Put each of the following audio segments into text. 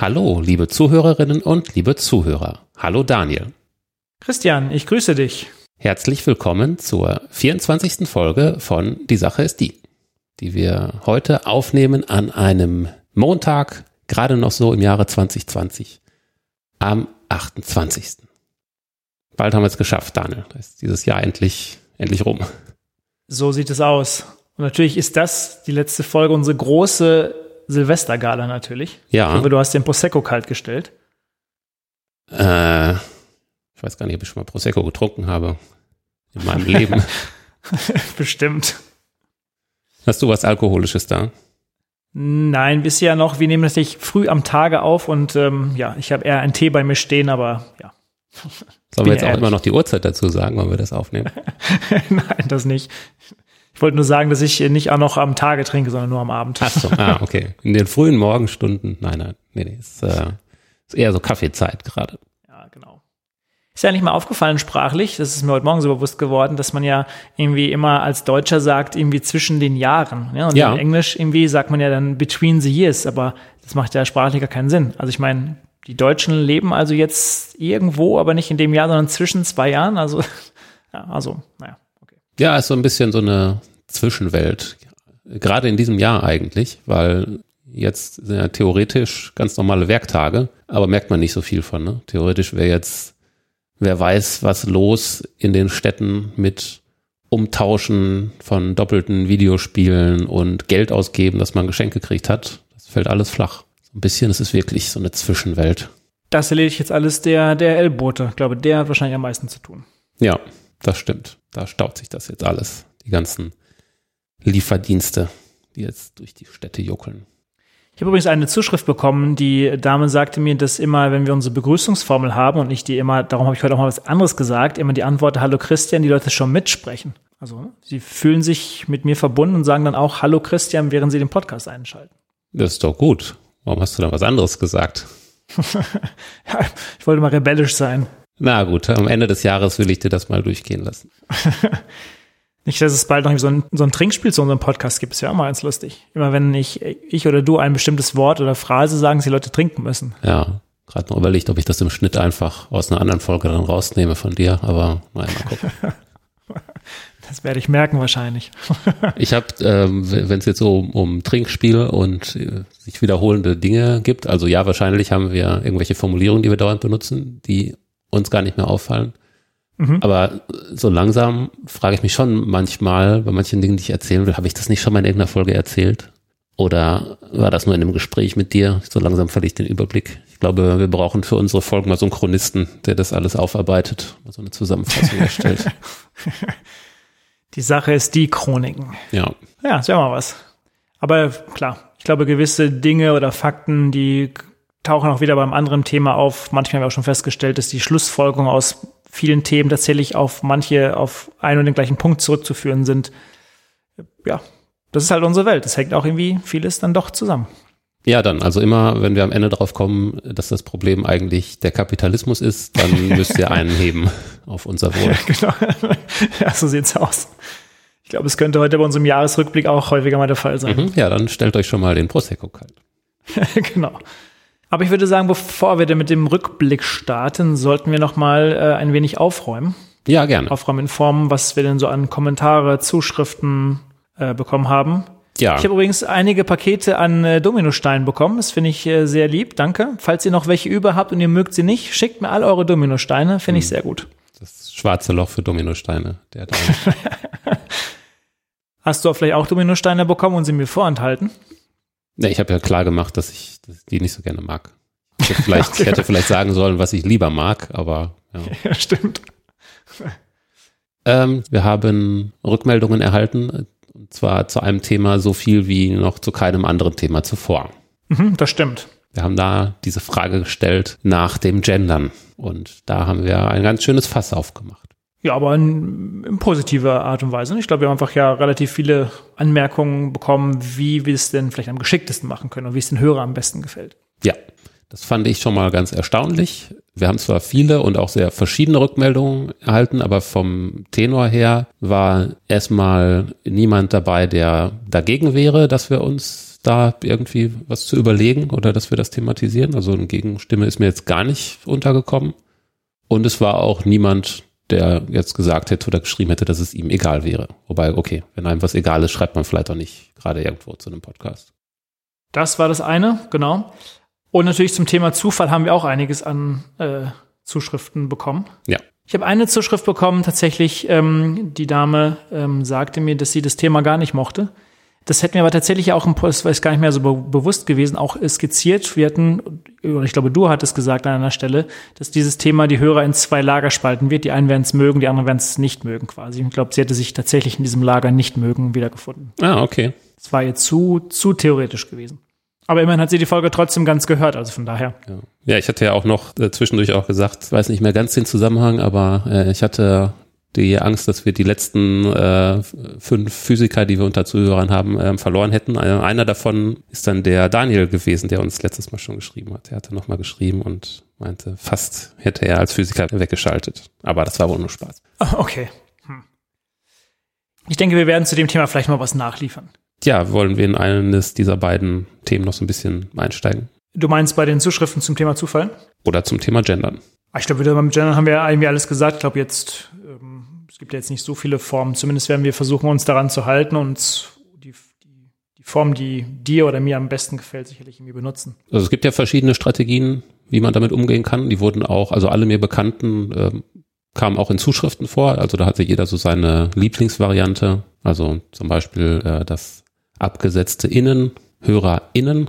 Hallo, liebe Zuhörerinnen und liebe Zuhörer. Hallo Daniel. Christian, ich grüße dich. Herzlich willkommen zur 24. Folge von Die Sache ist die, die wir heute aufnehmen an einem Montag, gerade noch so im Jahre 2020, am 28. Bald haben wir es geschafft, Daniel. Da ist dieses Jahr endlich, endlich rum. So sieht es aus. Und natürlich ist das die letzte Folge, unsere große Silvestergala natürlich. Ja. Hoffe, du hast den Prosecco kalt gestellt. Äh, ich weiß gar nicht, ob ich schon mal Prosecco getrunken habe in meinem Leben. Bestimmt. Hast du was Alkoholisches da? Nein, bisher noch. Wir nehmen natürlich früh am Tage auf und ähm, ja, ich habe eher einen Tee bei mir stehen, aber ja. Sollen wir jetzt auch ehrlich. immer noch die Uhrzeit dazu sagen, wann wir das aufnehmen? Nein, das nicht. Ich wollte nur sagen, dass ich nicht auch noch am Tage trinke, sondern nur am Abend. Ach so, ah, okay. In den frühen Morgenstunden, nein, nein, nee, nee, ist, äh, ist eher so Kaffeezeit gerade. Ja, genau. Ist ja nicht mal aufgefallen sprachlich, das ist mir heute Morgen so bewusst geworden, dass man ja irgendwie immer als Deutscher sagt, irgendwie zwischen den Jahren. Ja? Und Ja. in Englisch irgendwie sagt man ja dann between the years, aber das macht ja sprachlich gar keinen Sinn. Also ich meine, die Deutschen leben also jetzt irgendwo, aber nicht in dem Jahr, sondern zwischen zwei Jahren. Also, ja, also, naja. Ja, ist so ein bisschen so eine Zwischenwelt. Gerade in diesem Jahr eigentlich, weil jetzt sind ja theoretisch ganz normale Werktage, aber merkt man nicht so viel von. Ne? Theoretisch wäre jetzt, wer weiß, was los in den Städten mit Umtauschen von doppelten Videospielen und Geld ausgeben, dass man Geschenke gekriegt hat. Das fällt alles flach. So ein bisschen, es ist wirklich so eine Zwischenwelt. Das erledigt jetzt alles der, der L-Bote. Ich glaube, der hat wahrscheinlich am meisten zu tun. Ja, das stimmt. Da staut sich das jetzt alles. Die ganzen Lieferdienste, die jetzt durch die Städte juckeln. Ich habe übrigens eine Zuschrift bekommen. Die Dame sagte mir, dass immer, wenn wir unsere Begrüßungsformel haben und ich die immer, darum habe ich heute auch mal was anderes gesagt, immer die Antwort Hallo Christian, die Leute schon mitsprechen. Also ne, sie fühlen sich mit mir verbunden und sagen dann auch Hallo Christian, während sie den Podcast einschalten. Das ist doch gut. Warum hast du da was anderes gesagt? Ja, ich wollte mal rebellisch sein. Na gut, am Ende des Jahres will ich dir das mal durchgehen lassen. Nicht, dass es bald noch so ein, so ein Trinkspiel zu unserem Podcast gibt. Ist ja auch mal ganz lustig. Immer wenn ich, ich oder du ein bestimmtes Wort oder Phrase sagen, dass die Leute trinken müssen. Ja, gerade noch überlegt, ob ich das im Schnitt einfach aus einer anderen Folge dann rausnehme von dir, aber naja, mal gucken. Das werde ich merken wahrscheinlich. Ich habe, ähm, wenn es jetzt so um, um Trinkspiel und äh, sich wiederholende Dinge gibt, also ja, wahrscheinlich haben wir irgendwelche Formulierungen, die wir dauernd benutzen, die uns gar nicht mehr auffallen. Aber so langsam frage ich mich schon manchmal, bei manchen Dingen, die ich erzählen will, habe ich das nicht schon mal in irgendeiner Folge erzählt? Oder war das nur in einem Gespräch mit dir? So langsam verliere ich den Überblick. Ich glaube, wir brauchen für unsere Folgen mal so einen Chronisten, der das alles aufarbeitet, mal so eine Zusammenfassung erstellt. Die Sache ist die Chroniken. Ja. Ja, ist ja mal was. Aber klar, ich glaube, gewisse Dinge oder Fakten, die tauchen auch wieder beim anderen Thema auf. Manchmal haben wir auch schon festgestellt, dass die Schlussfolgerungen aus vielen Themen tatsächlich auf manche, auf einen und den gleichen Punkt zurückzuführen sind. Ja, das ist halt unsere Welt. Es hängt auch irgendwie vieles dann doch zusammen. Ja, dann, also immer, wenn wir am Ende drauf kommen, dass das Problem eigentlich der Kapitalismus ist, dann müsst ihr einen heben auf unser Wohl. Genau. ja, so sieht's aus. Ich glaube, es könnte heute bei unserem Jahresrückblick auch häufiger mal der Fall sein. Mhm, Ja, dann stellt euch schon mal den Prosecco kalt. genau. Aber ich würde sagen, bevor wir denn mit dem Rückblick starten, sollten wir noch mal äh, ein wenig aufräumen. Ja, gerne. Aufräumen in Form, was wir denn so an Kommentare, Zuschriften äh, bekommen haben. Ja, Ich habe übrigens einige Pakete an äh, Dominosteinen bekommen. Das finde ich äh, sehr lieb. Danke. Falls ihr noch welche über habt und ihr mögt sie nicht, schickt mir all eure Dominosteine. Finde ich sehr gut. das schwarze Loch für Dominosteine. Der da. Hast du vielleicht auch Dominosteine bekommen und sie mir vorenthalten? Ja, ich habe ja klar gemacht, dass ich dass ich die nicht so gerne mag. Ich hätte vielleicht, ich hätte vielleicht sagen sollen, was ich lieber mag, aber ja. Ja, stimmt. Ähm, wir haben Rückmeldungen erhalten, und zwar zu einem Thema so viel wie noch zu keinem anderen Thema zuvor. Mhm, das stimmt. Wir haben da diese Frage gestellt nach dem Gendern. Und da haben wir ein ganz schönes Fass aufgemacht. Ja, aber in, in positiver Art und Weise. Ich glaube, wir haben einfach ja relativ viele Anmerkungen bekommen, wie wir es denn vielleicht am geschicktesten machen können und wie es den Hörer am besten gefällt. Ja, das fand ich schon mal ganz erstaunlich. Wir haben zwar viele und auch sehr verschiedene Rückmeldungen erhalten, aber vom Tenor her war erstmal niemand dabei, der dagegen wäre, dass wir uns da irgendwie was zu überlegen oder dass wir das thematisieren. Also eine Gegenstimme ist mir jetzt gar nicht untergekommen. Und es war auch niemand, der jetzt gesagt hätte oder geschrieben hätte, dass es ihm egal wäre. Wobei, okay, wenn einem was egal ist, schreibt man vielleicht auch nicht gerade irgendwo zu einem Podcast. Das war das eine, genau. Und natürlich zum Thema Zufall haben wir auch einiges an äh, Zuschriften bekommen. Ja. Ich habe eine Zuschrift bekommen, tatsächlich, ähm, die Dame ähm, sagte mir, dass sie das Thema gar nicht mochte. Das hätten wir aber tatsächlich auch, im, das ist gar nicht mehr so be bewusst gewesen, auch skizziert. Wir hatten, ich glaube, du hattest gesagt an einer Stelle, dass dieses Thema die Hörer in zwei Lager spalten wird. Die einen werden es mögen, die anderen werden es nicht mögen quasi. Ich glaube, sie hätte sich tatsächlich in diesem Lager nicht mögen wiedergefunden. Ah, okay. Das war ihr zu, zu theoretisch gewesen. Aber immerhin hat sie die Folge trotzdem ganz gehört, also von daher. Ja, ja ich hatte ja auch noch äh, zwischendurch auch gesagt, weiß nicht mehr ganz den Zusammenhang, aber äh, ich hatte die Angst, dass wir die letzten äh, fünf Physiker, die wir unter Zuhörern haben, äh, verloren hätten. Einer davon ist dann der Daniel gewesen, der uns letztes Mal schon geschrieben hat. Er hatte nochmal geschrieben und meinte, fast hätte er als Physiker weggeschaltet. Aber das war wohl nur Spaß. Okay. Hm. Ich denke, wir werden zu dem Thema vielleicht mal was nachliefern. Ja, wollen wir in eines dieser beiden Themen noch so ein bisschen einsteigen? Du meinst bei den Zuschriften zum Thema Zufall? Oder zum Thema Gendern? Ich glaube, beim Gendern haben wir irgendwie alles gesagt. Ich glaube, jetzt gibt ja jetzt nicht so viele Formen. Zumindest werden wir versuchen, uns daran zu halten und die, die, die Form, die dir oder mir am besten gefällt, sicherlich irgendwie benutzen. Also es gibt ja verschiedene Strategien, wie man damit umgehen kann. Die wurden auch, also alle mir Bekannten ähm, kamen auch in Zuschriften vor. Also da hatte jeder so seine Lieblingsvariante. Also zum Beispiel äh, das abgesetzte Innen, HörerInnen,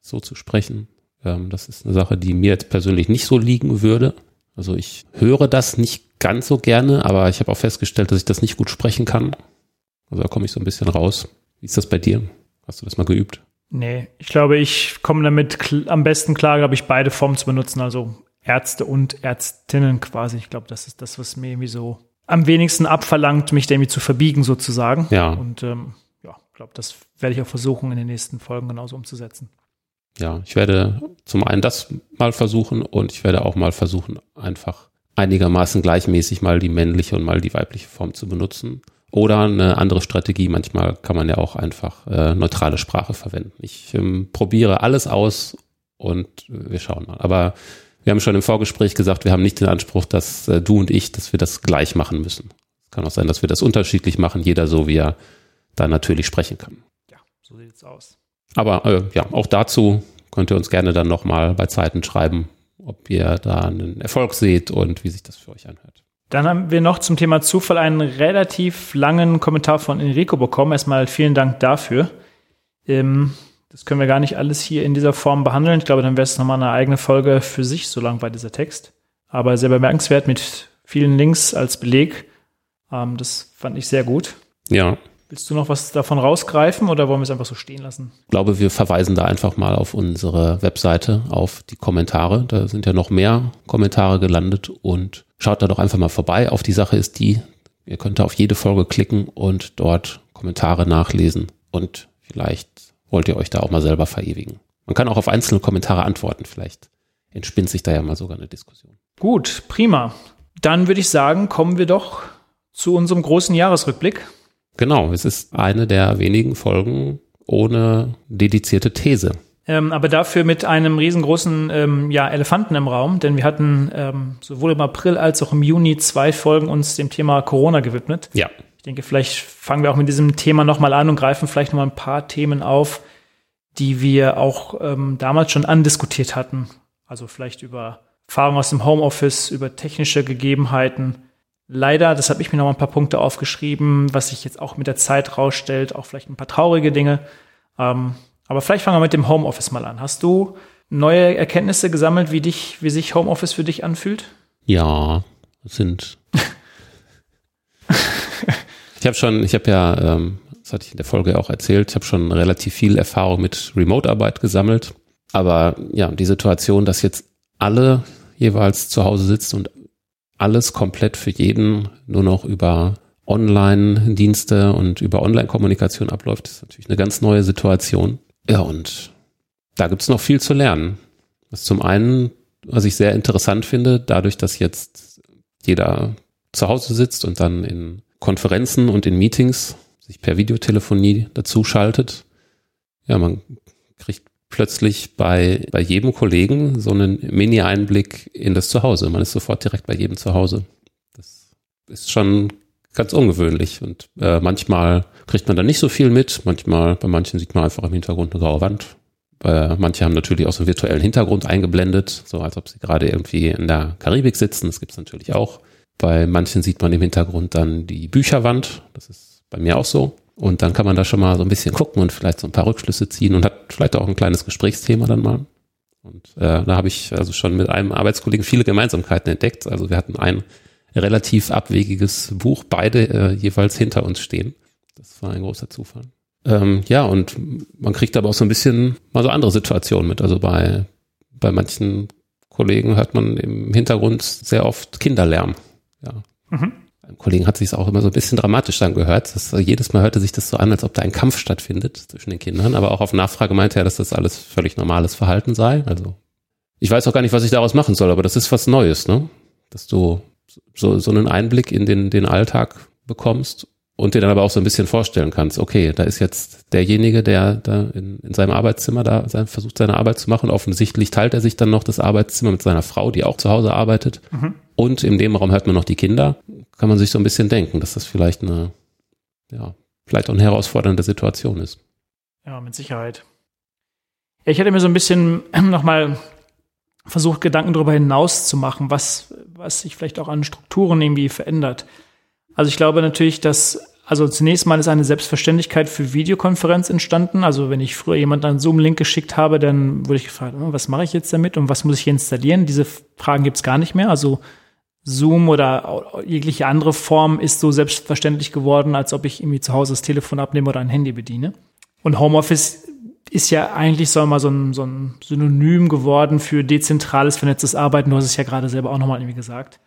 so zu sprechen. Ähm, das ist eine Sache, die mir jetzt persönlich nicht so liegen würde. Also ich höre das nicht ganz so gerne, aber ich habe auch festgestellt, dass ich das nicht gut sprechen kann. Also da komme ich so ein bisschen raus. Wie ist das bei dir? Hast du das mal geübt? Nee, ich glaube, ich komme damit am besten klar, glaube ich, beide Formen zu benutzen, also Ärzte und Ärztinnen quasi. Ich glaube, das ist das, was mir irgendwie so am wenigsten abverlangt, mich da irgendwie zu verbiegen sozusagen. Ja. Und ähm, ja, ich glaube, das werde ich auch versuchen, in den nächsten Folgen genauso umzusetzen. Ja, ich werde zum einen das mal versuchen und ich werde auch mal versuchen, einfach einigermaßen gleichmäßig mal die männliche und mal die weibliche Form zu benutzen. Oder eine andere Strategie, manchmal kann man ja auch einfach äh, neutrale Sprache verwenden. Ich ähm, probiere alles aus und wir schauen mal. Aber wir haben schon im Vorgespräch gesagt, wir haben nicht den Anspruch, dass äh, du und ich, dass wir das gleich machen müssen. Es kann auch sein, dass wir das unterschiedlich machen, jeder so, wie er da natürlich sprechen kann. Ja, so sieht es aus. Aber äh, ja, auch dazu könnt ihr uns gerne dann nochmal bei Zeiten schreiben, ob ihr da einen Erfolg seht und wie sich das für euch anhört. Dann haben wir noch zum Thema Zufall einen relativ langen Kommentar von Enrico bekommen. Erstmal vielen Dank dafür. Ähm, das können wir gar nicht alles hier in dieser Form behandeln. Ich glaube, dann wäre es nochmal eine eigene Folge für sich, so lang war dieser Text. Aber sehr bemerkenswert mit vielen Links als Beleg. Ähm, das fand ich sehr gut. Ja, Willst du noch was davon rausgreifen oder wollen wir es einfach so stehen lassen? Ich glaube, wir verweisen da einfach mal auf unsere Webseite, auf die Kommentare. Da sind ja noch mehr Kommentare gelandet und schaut da doch einfach mal vorbei. Auf die Sache ist die, ihr könnt da auf jede Folge klicken und dort Kommentare nachlesen und vielleicht wollt ihr euch da auch mal selber verewigen. Man kann auch auf einzelne Kommentare antworten. Vielleicht entspinnt sich da ja mal sogar eine Diskussion. Gut, prima. Dann würde ich sagen, kommen wir doch zu unserem großen Jahresrückblick. Genau, es ist eine der wenigen Folgen ohne dedizierte These. Ähm, aber dafür mit einem riesengroßen ähm, ja, Elefanten im Raum, denn wir hatten ähm, sowohl im April als auch im Juni zwei Folgen uns dem Thema Corona gewidmet. Ja. Ich denke, vielleicht fangen wir auch mit diesem Thema nochmal an und greifen vielleicht nochmal ein paar Themen auf, die wir auch ähm, damals schon andiskutiert hatten. Also vielleicht über Erfahrungen aus dem Homeoffice, über technische Gegebenheiten, Leider, das habe ich mir noch mal ein paar Punkte aufgeschrieben, was sich jetzt auch mit der Zeit rausstellt, auch vielleicht ein paar traurige Dinge. Ähm, aber vielleicht fangen wir mit dem Homeoffice mal an. Hast du neue Erkenntnisse gesammelt, wie dich, wie sich Homeoffice für dich anfühlt? Ja, sind. ich habe schon, ich habe ja, ähm, das hatte ich in der Folge auch erzählt, ich habe schon relativ viel Erfahrung mit Remote-Arbeit gesammelt. Aber ja, die Situation, dass jetzt alle jeweils zu Hause sitzt und alles komplett für jeden nur noch über Online-Dienste und über Online-Kommunikation abläuft, ist natürlich eine ganz neue Situation. Ja, und da gibt's noch viel zu lernen. Was zum einen, was ich sehr interessant finde, dadurch, dass jetzt jeder zu Hause sitzt und dann in Konferenzen und in Meetings sich per Videotelefonie dazu schaltet. Ja, man kriegt plötzlich bei, bei jedem Kollegen so einen Mini-Einblick in das Zuhause. Man ist sofort direkt bei jedem zu Hause. Das ist schon ganz ungewöhnlich und äh, manchmal kriegt man da nicht so viel mit. Manchmal, bei manchen sieht man einfach im Hintergrund eine graue Wand. Äh, manche haben natürlich auch so einen virtuellen Hintergrund eingeblendet, so als ob sie gerade irgendwie in der Karibik sitzen. Das gibt's natürlich auch. Bei manchen sieht man im Hintergrund dann die Bücherwand. Das ist bei mir auch so. Und dann kann man da schon mal so ein bisschen gucken und vielleicht so ein paar Rückschlüsse ziehen und hat vielleicht auch ein kleines Gesprächsthema dann mal. Und äh, da habe ich also schon mit einem Arbeitskollegen viele Gemeinsamkeiten entdeckt. Also wir hatten ein relativ abwegiges Buch, beide äh, jeweils hinter uns stehen. Das war ein großer Zufall. Ähm, ja, und man kriegt aber auch so ein bisschen mal so andere Situationen mit. Also bei, bei manchen Kollegen hört man im Hintergrund sehr oft Kinderlärm. Ja. Mhm. Kollegen hat sich es auch immer so ein bisschen dramatisch dann gehört. Das, jedes Mal hörte sich das so an, als ob da ein Kampf stattfindet zwischen den Kindern. Aber auch auf Nachfrage meinte er, dass das alles völlig normales Verhalten sei. Also ich weiß auch gar nicht, was ich daraus machen soll, aber das ist was Neues, ne? Dass du so, so einen Einblick in den, den Alltag bekommst und dir dann aber auch so ein bisschen vorstellen kannst, okay, da ist jetzt derjenige, der da in, in seinem Arbeitszimmer da sein, versucht, seine Arbeit zu machen. Offensichtlich teilt er sich dann noch das Arbeitszimmer mit seiner Frau, die auch zu Hause arbeitet. Mhm. Und in dem Raum hört man noch die Kinder. Kann man sich so ein bisschen denken, dass das vielleicht eine, ja, vielleicht auch eine herausfordernde Situation ist. Ja, mit Sicherheit. Ich hätte mir so ein bisschen nochmal versucht, Gedanken darüber hinaus zu machen, was, was sich vielleicht auch an Strukturen irgendwie verändert. Also ich glaube natürlich, dass also zunächst mal ist eine Selbstverständlichkeit für Videokonferenz entstanden. Also wenn ich früher jemand einen Zoom-Link geschickt habe, dann wurde ich gefragt, oh, was mache ich jetzt damit und was muss ich hier installieren? Diese Fragen gibt es gar nicht mehr. Also Zoom oder jegliche andere Form ist so selbstverständlich geworden, als ob ich irgendwie zu Hause das Telefon abnehme oder ein Handy bediene. Und Homeoffice ist ja eigentlich so mal so ein, so ein Synonym geworden für dezentrales, vernetztes Arbeiten. Du hast es ja gerade selber auch nochmal irgendwie gesagt.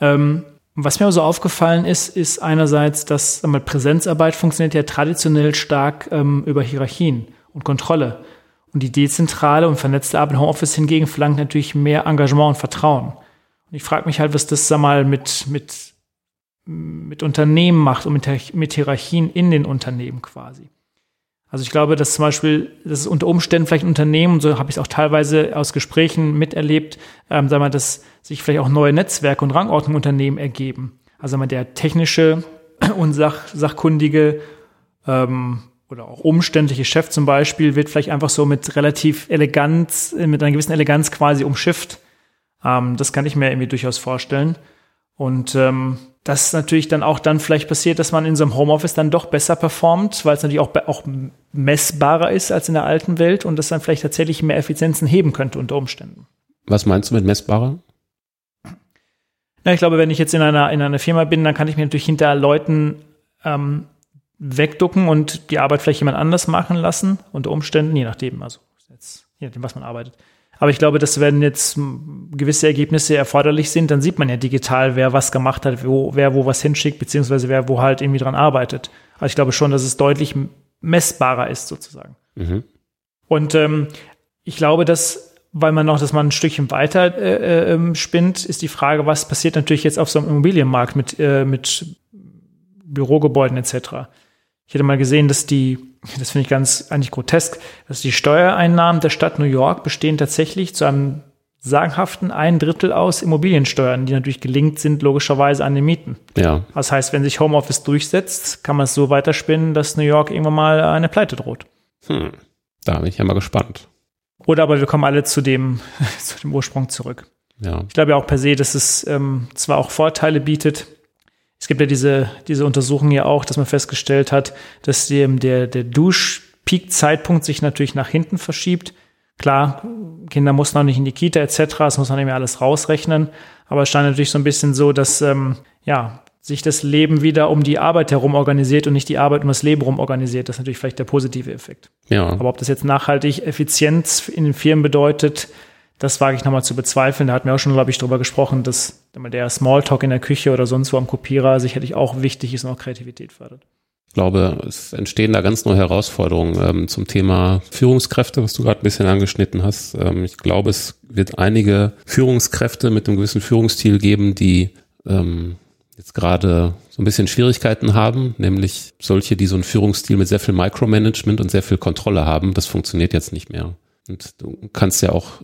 Ähm, was mir so aufgefallen ist, ist einerseits, dass mal, Präsenzarbeit funktioniert ja traditionell stark ähm, über Hierarchien und Kontrolle. Und die dezentrale und vernetzte Arbeit im Homeoffice hingegen verlangt natürlich mehr Engagement und Vertrauen. Ich frage mich halt, was das sag mal mit, mit, mit Unternehmen macht und mit, mit Hierarchien in den Unternehmen quasi. Also ich glaube, dass zum Beispiel, dass es unter Umständen vielleicht Unternehmen, und so habe ich es auch teilweise aus Gesprächen miterlebt, ähm, sagen wir, dass sich vielleicht auch neue Netzwerke und Rangordnungen Unternehmen ergeben. Also sagen wir, der technische und sach, sachkundige ähm, oder auch umständliche Chef zum Beispiel wird vielleicht einfach so mit relativ Eleganz, mit einer gewissen Eleganz quasi umschifft. Ähm, das kann ich mir irgendwie durchaus vorstellen. Und ähm, das natürlich dann auch dann vielleicht passiert, dass man in so einem Homeoffice dann doch besser performt, weil es natürlich auch, auch messbarer ist als in der alten Welt und das dann vielleicht tatsächlich mehr Effizienzen heben könnte unter Umständen. Was meinst du mit messbarer? Na, ich glaube, wenn ich jetzt in einer, in einer Firma bin, dann kann ich mir natürlich hinter Leuten ähm, wegducken und die Arbeit vielleicht jemand anders machen lassen, unter Umständen, je nachdem, also jetzt, je nachdem, was man arbeitet. Aber ich glaube, dass wenn jetzt gewisse Ergebnisse erforderlich sind, dann sieht man ja digital, wer was gemacht hat, wo, wer wo was hinschickt, beziehungsweise wer wo halt irgendwie dran arbeitet. Also ich glaube schon, dass es deutlich messbarer ist, sozusagen. Mhm. Und ähm, ich glaube, dass, weil man noch, dass man ein Stückchen weiter äh, äh, ähm, spinnt, ist die Frage, was passiert natürlich jetzt auf so einem Immobilienmarkt mit, äh, mit Bürogebäuden etc. Ich hätte mal gesehen, dass die, das finde ich ganz eigentlich grotesk, dass die Steuereinnahmen der Stadt New York bestehen tatsächlich zu einem sagenhaften ein Drittel aus Immobiliensteuern, die natürlich gelingt sind, logischerweise an den Mieten. Ja. Das heißt, wenn sich Homeoffice durchsetzt, kann man es so weiterspinnen, dass New York irgendwann mal eine Pleite droht. Hm. Da bin ich ja mal gespannt. Oder aber wir kommen alle zu dem, zu dem Ursprung zurück. Ja. Ich glaube ja auch per se, dass es ähm, zwar auch Vorteile bietet, es gibt ja diese, diese Untersuchung ja auch, dass man festgestellt hat, dass die, der, der Dusch-Peak-Zeitpunkt sich natürlich nach hinten verschiebt. Klar, Kinder muss noch nicht in die Kita etc., das muss man eben alles rausrechnen. Aber es scheint natürlich so ein bisschen so, dass ähm, ja, sich das Leben wieder um die Arbeit herum organisiert und nicht die Arbeit um das Leben herum organisiert. Das ist natürlich vielleicht der positive Effekt. Ja. Aber ob das jetzt nachhaltig Effizienz in den Firmen bedeutet, das wage ich nochmal zu bezweifeln. Da hatten wir auch schon, glaube ich, drüber gesprochen, dass der Smalltalk in der Küche oder sonst wo am Kopierer sicherlich auch wichtig ist und auch Kreativität fördert. Ich glaube, es entstehen da ganz neue Herausforderungen ähm, zum Thema Führungskräfte, was du gerade ein bisschen angeschnitten hast. Ähm, ich glaube, es wird einige Führungskräfte mit einem gewissen Führungsstil geben, die ähm, jetzt gerade so ein bisschen Schwierigkeiten haben, nämlich solche, die so einen Führungsstil mit sehr viel Micromanagement und sehr viel Kontrolle haben. Das funktioniert jetzt nicht mehr. Und du kannst ja auch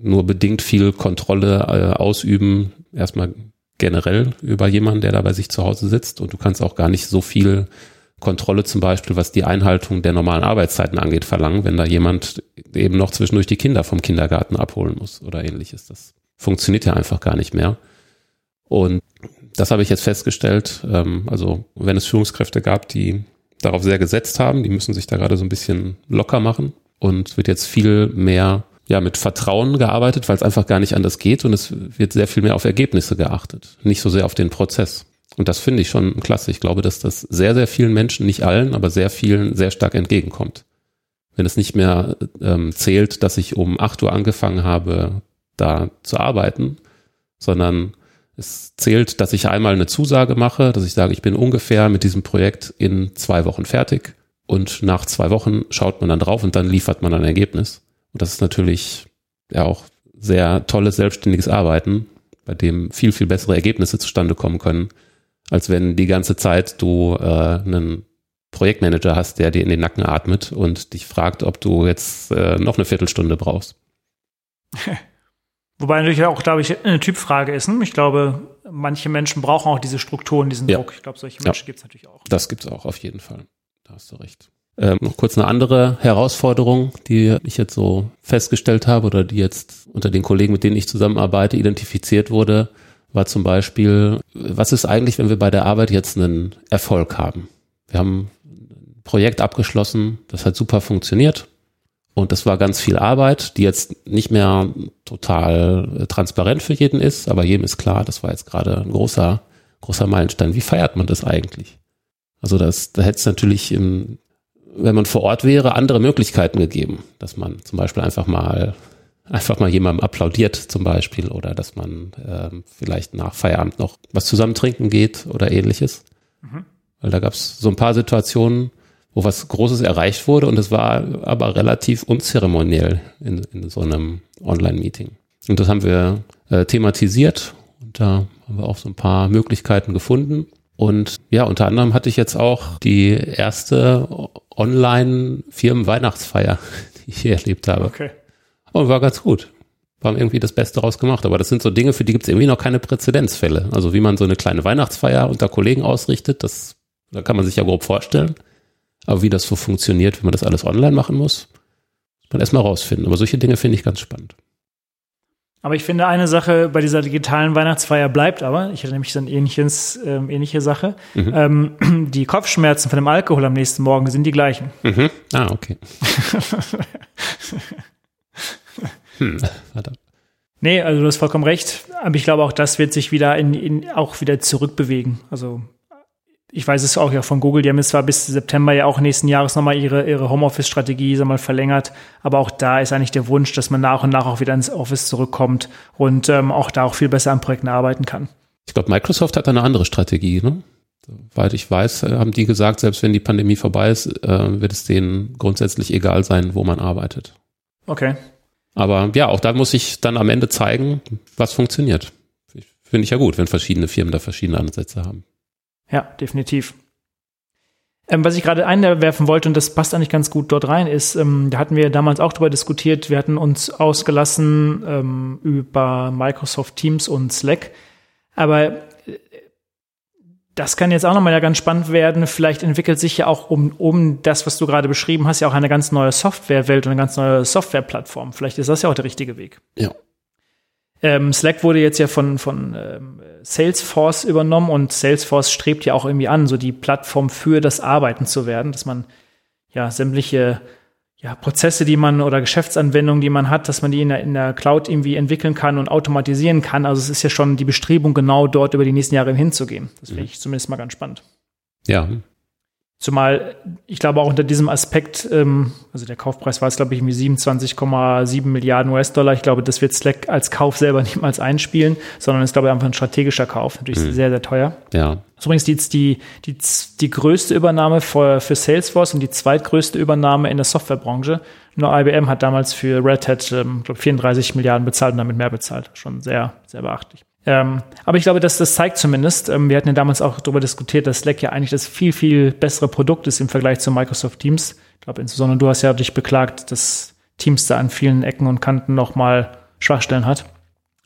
nur bedingt viel Kontrolle äh, ausüben, erstmal generell über jemanden, der da bei sich zu Hause sitzt. Und du kannst auch gar nicht so viel Kontrolle zum Beispiel, was die Einhaltung der normalen Arbeitszeiten angeht, verlangen, wenn da jemand eben noch zwischendurch die Kinder vom Kindergarten abholen muss oder ähnliches. Das funktioniert ja einfach gar nicht mehr. Und das habe ich jetzt festgestellt. Ähm, also wenn es Führungskräfte gab, die darauf sehr gesetzt haben, die müssen sich da gerade so ein bisschen locker machen und wird jetzt viel mehr ja mit Vertrauen gearbeitet, weil es einfach gar nicht anders geht und es wird sehr viel mehr auf Ergebnisse geachtet, nicht so sehr auf den Prozess. Und das finde ich schon klasse. Ich glaube, dass das sehr, sehr vielen Menschen, nicht allen, aber sehr vielen sehr stark entgegenkommt. Wenn es nicht mehr ähm, zählt, dass ich um acht Uhr angefangen habe, da zu arbeiten, sondern es zählt, dass ich einmal eine Zusage mache, dass ich sage, ich bin ungefähr mit diesem Projekt in zwei Wochen fertig und nach zwei Wochen schaut man dann drauf und dann liefert man ein Ergebnis. Und das ist natürlich ja auch sehr tolles selbstständiges Arbeiten, bei dem viel, viel bessere Ergebnisse zustande kommen können, als wenn die ganze Zeit du äh, einen Projektmanager hast, der dir in den Nacken atmet und dich fragt, ob du jetzt äh, noch eine Viertelstunde brauchst. Wobei natürlich auch, glaube ich, eine Typfrage ist. Ne? Ich glaube, manche Menschen brauchen auch diese Strukturen, diesen ja. Druck. Ich glaube, solche Menschen ja. gibt es natürlich auch. Das gibt es auch, auf jeden Fall. Da hast du recht. Ähm, noch kurz eine andere Herausforderung, die ich jetzt so festgestellt habe oder die jetzt unter den Kollegen, mit denen ich zusammenarbeite, identifiziert wurde, war zum Beispiel, was ist eigentlich, wenn wir bei der Arbeit jetzt einen Erfolg haben? Wir haben ein Projekt abgeschlossen, das hat super funktioniert und das war ganz viel Arbeit, die jetzt nicht mehr total transparent für jeden ist, aber jedem ist klar, das war jetzt gerade ein großer, großer Meilenstein. Wie feiert man das eigentlich? Also das, da hätte es natürlich im, wenn man vor Ort wäre, andere Möglichkeiten gegeben, dass man zum Beispiel einfach mal einfach mal jemandem applaudiert zum Beispiel oder dass man ähm, vielleicht nach Feierabend noch was zusammen trinken geht oder ähnliches. Mhm. Weil da gab es so ein paar Situationen, wo was Großes erreicht wurde und es war aber relativ unzeremoniell in, in so einem Online-Meeting. Und das haben wir äh, thematisiert und da haben wir auch so ein paar Möglichkeiten gefunden. Und ja, unter anderem hatte ich jetzt auch die erste Online-Firmen-Weihnachtsfeier, die ich hier erlebt habe. Okay. Und war ganz gut. Wir haben irgendwie das Beste draus gemacht. Aber das sind so Dinge, für die gibt es irgendwie noch keine Präzedenzfälle. Also wie man so eine kleine Weihnachtsfeier unter Kollegen ausrichtet, das da kann man sich ja grob vorstellen. Aber wie das so funktioniert, wenn man das alles online machen muss, muss man erstmal rausfinden. Aber solche Dinge finde ich ganz spannend. Aber ich finde, eine Sache bei dieser digitalen Weihnachtsfeier bleibt aber, ich hatte nämlich so eine ähnliches, ähm, ähnliche Sache, mhm. ähm, die Kopfschmerzen von dem Alkohol am nächsten Morgen sind die gleichen. Mhm. Ah, okay. Hm, verdammt. Nee, also du hast vollkommen recht. Aber ich glaube, auch das wird sich wieder in, in auch wieder zurückbewegen. Also ich weiß es auch ja von Google, die haben jetzt zwar bis September ja auch nächsten Jahres nochmal ihre, ihre Homeoffice-Strategie sag mal, verlängert, aber auch da ist eigentlich der Wunsch, dass man nach und nach auch wieder ins Office zurückkommt und ähm, auch da auch viel besser an Projekten arbeiten kann. Ich glaube, Microsoft hat eine andere Strategie, ne? Soweit ich weiß, äh, haben die gesagt, selbst wenn die Pandemie vorbei ist, äh, wird es denen grundsätzlich egal sein, wo man arbeitet. Okay. Aber ja, auch da muss ich dann am Ende zeigen, was funktioniert. Finde ich ja gut, wenn verschiedene Firmen da verschiedene Ansätze haben. Ja, definitiv. Ähm, was ich gerade einwerfen wollte, und das passt eigentlich ganz gut dort rein, ist, ähm, da hatten wir damals auch drüber diskutiert, wir hatten uns ausgelassen ähm, über Microsoft Teams und Slack. Aber das kann jetzt auch nochmal ja ganz spannend werden. Vielleicht entwickelt sich ja auch um, um das, was du gerade beschrieben hast, ja auch eine ganz neue Softwarewelt und eine ganz neue Softwareplattform. Vielleicht ist das ja auch der richtige Weg. Ja. Ähm, Slack wurde jetzt ja von, von ähm, Salesforce übernommen und Salesforce strebt ja auch irgendwie an, so die Plattform für das Arbeiten zu werden, dass man ja sämtliche ja, Prozesse, die man oder Geschäftsanwendungen, die man hat, dass man die in der, in der Cloud irgendwie entwickeln kann und automatisieren kann. Also es ist ja schon die Bestrebung, genau dort über die nächsten Jahre hinzugehen. Das finde mhm. ich zumindest mal ganz spannend. Ja, Zumal ich glaube auch unter diesem Aspekt, ähm, also der Kaufpreis war jetzt glaube ich irgendwie 27,7 Milliarden US-Dollar. Ich glaube, das wird Slack als Kauf selber niemals einspielen, sondern ist glaube ich einfach ein strategischer Kauf. Natürlich mhm. sehr, sehr teuer. Ja. Das ist übrigens die, die, die, die größte Übernahme für, für Salesforce und die zweitgrößte Übernahme in der Softwarebranche. Nur IBM hat damals für Red Hat, ähm, glaube 34 Milliarden bezahlt und damit mehr bezahlt. Schon sehr, sehr beachtlich. Ähm, aber ich glaube, dass das zeigt zumindest, ähm, wir hatten ja damals auch darüber diskutiert, dass Slack ja eigentlich das viel, viel bessere Produkt ist im Vergleich zu Microsoft Teams. Ich glaube, insbesondere du hast ja dich beklagt, dass Teams da an vielen Ecken und Kanten nochmal Schwachstellen hat.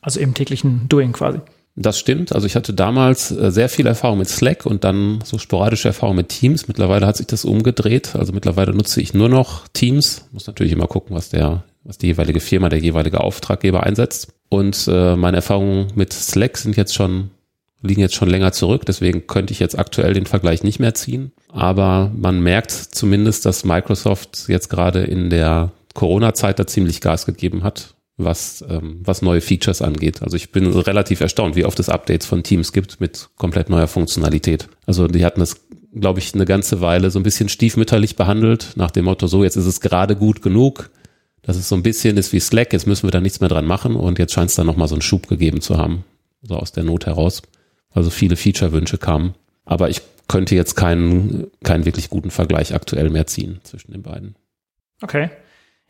Also im täglichen Doing quasi. Das stimmt. Also ich hatte damals äh, sehr viel Erfahrung mit Slack und dann so sporadische Erfahrung mit Teams. Mittlerweile hat sich das umgedreht. Also mittlerweile nutze ich nur noch Teams. Muss natürlich immer gucken, was der, was die jeweilige Firma, der jeweilige Auftraggeber einsetzt. Und äh, meine Erfahrungen mit Slack sind jetzt schon, liegen jetzt schon länger zurück, deswegen könnte ich jetzt aktuell den Vergleich nicht mehr ziehen. Aber man merkt zumindest, dass Microsoft jetzt gerade in der Corona-Zeit da ziemlich Gas gegeben hat, was, ähm, was neue Features angeht. Also ich bin relativ erstaunt, wie oft es Updates von Teams gibt mit komplett neuer Funktionalität. Also die hatten das, glaube ich, eine ganze Weile so ein bisschen stiefmütterlich behandelt, nach dem Motto, so jetzt ist es gerade gut genug dass es so ein bisschen ist wie Slack, jetzt müssen wir da nichts mehr dran machen und jetzt scheint es da nochmal so einen Schub gegeben zu haben, so aus der Not heraus. Also viele Feature-Wünsche kamen. Aber ich könnte jetzt keinen, keinen wirklich guten Vergleich aktuell mehr ziehen zwischen den beiden. Okay.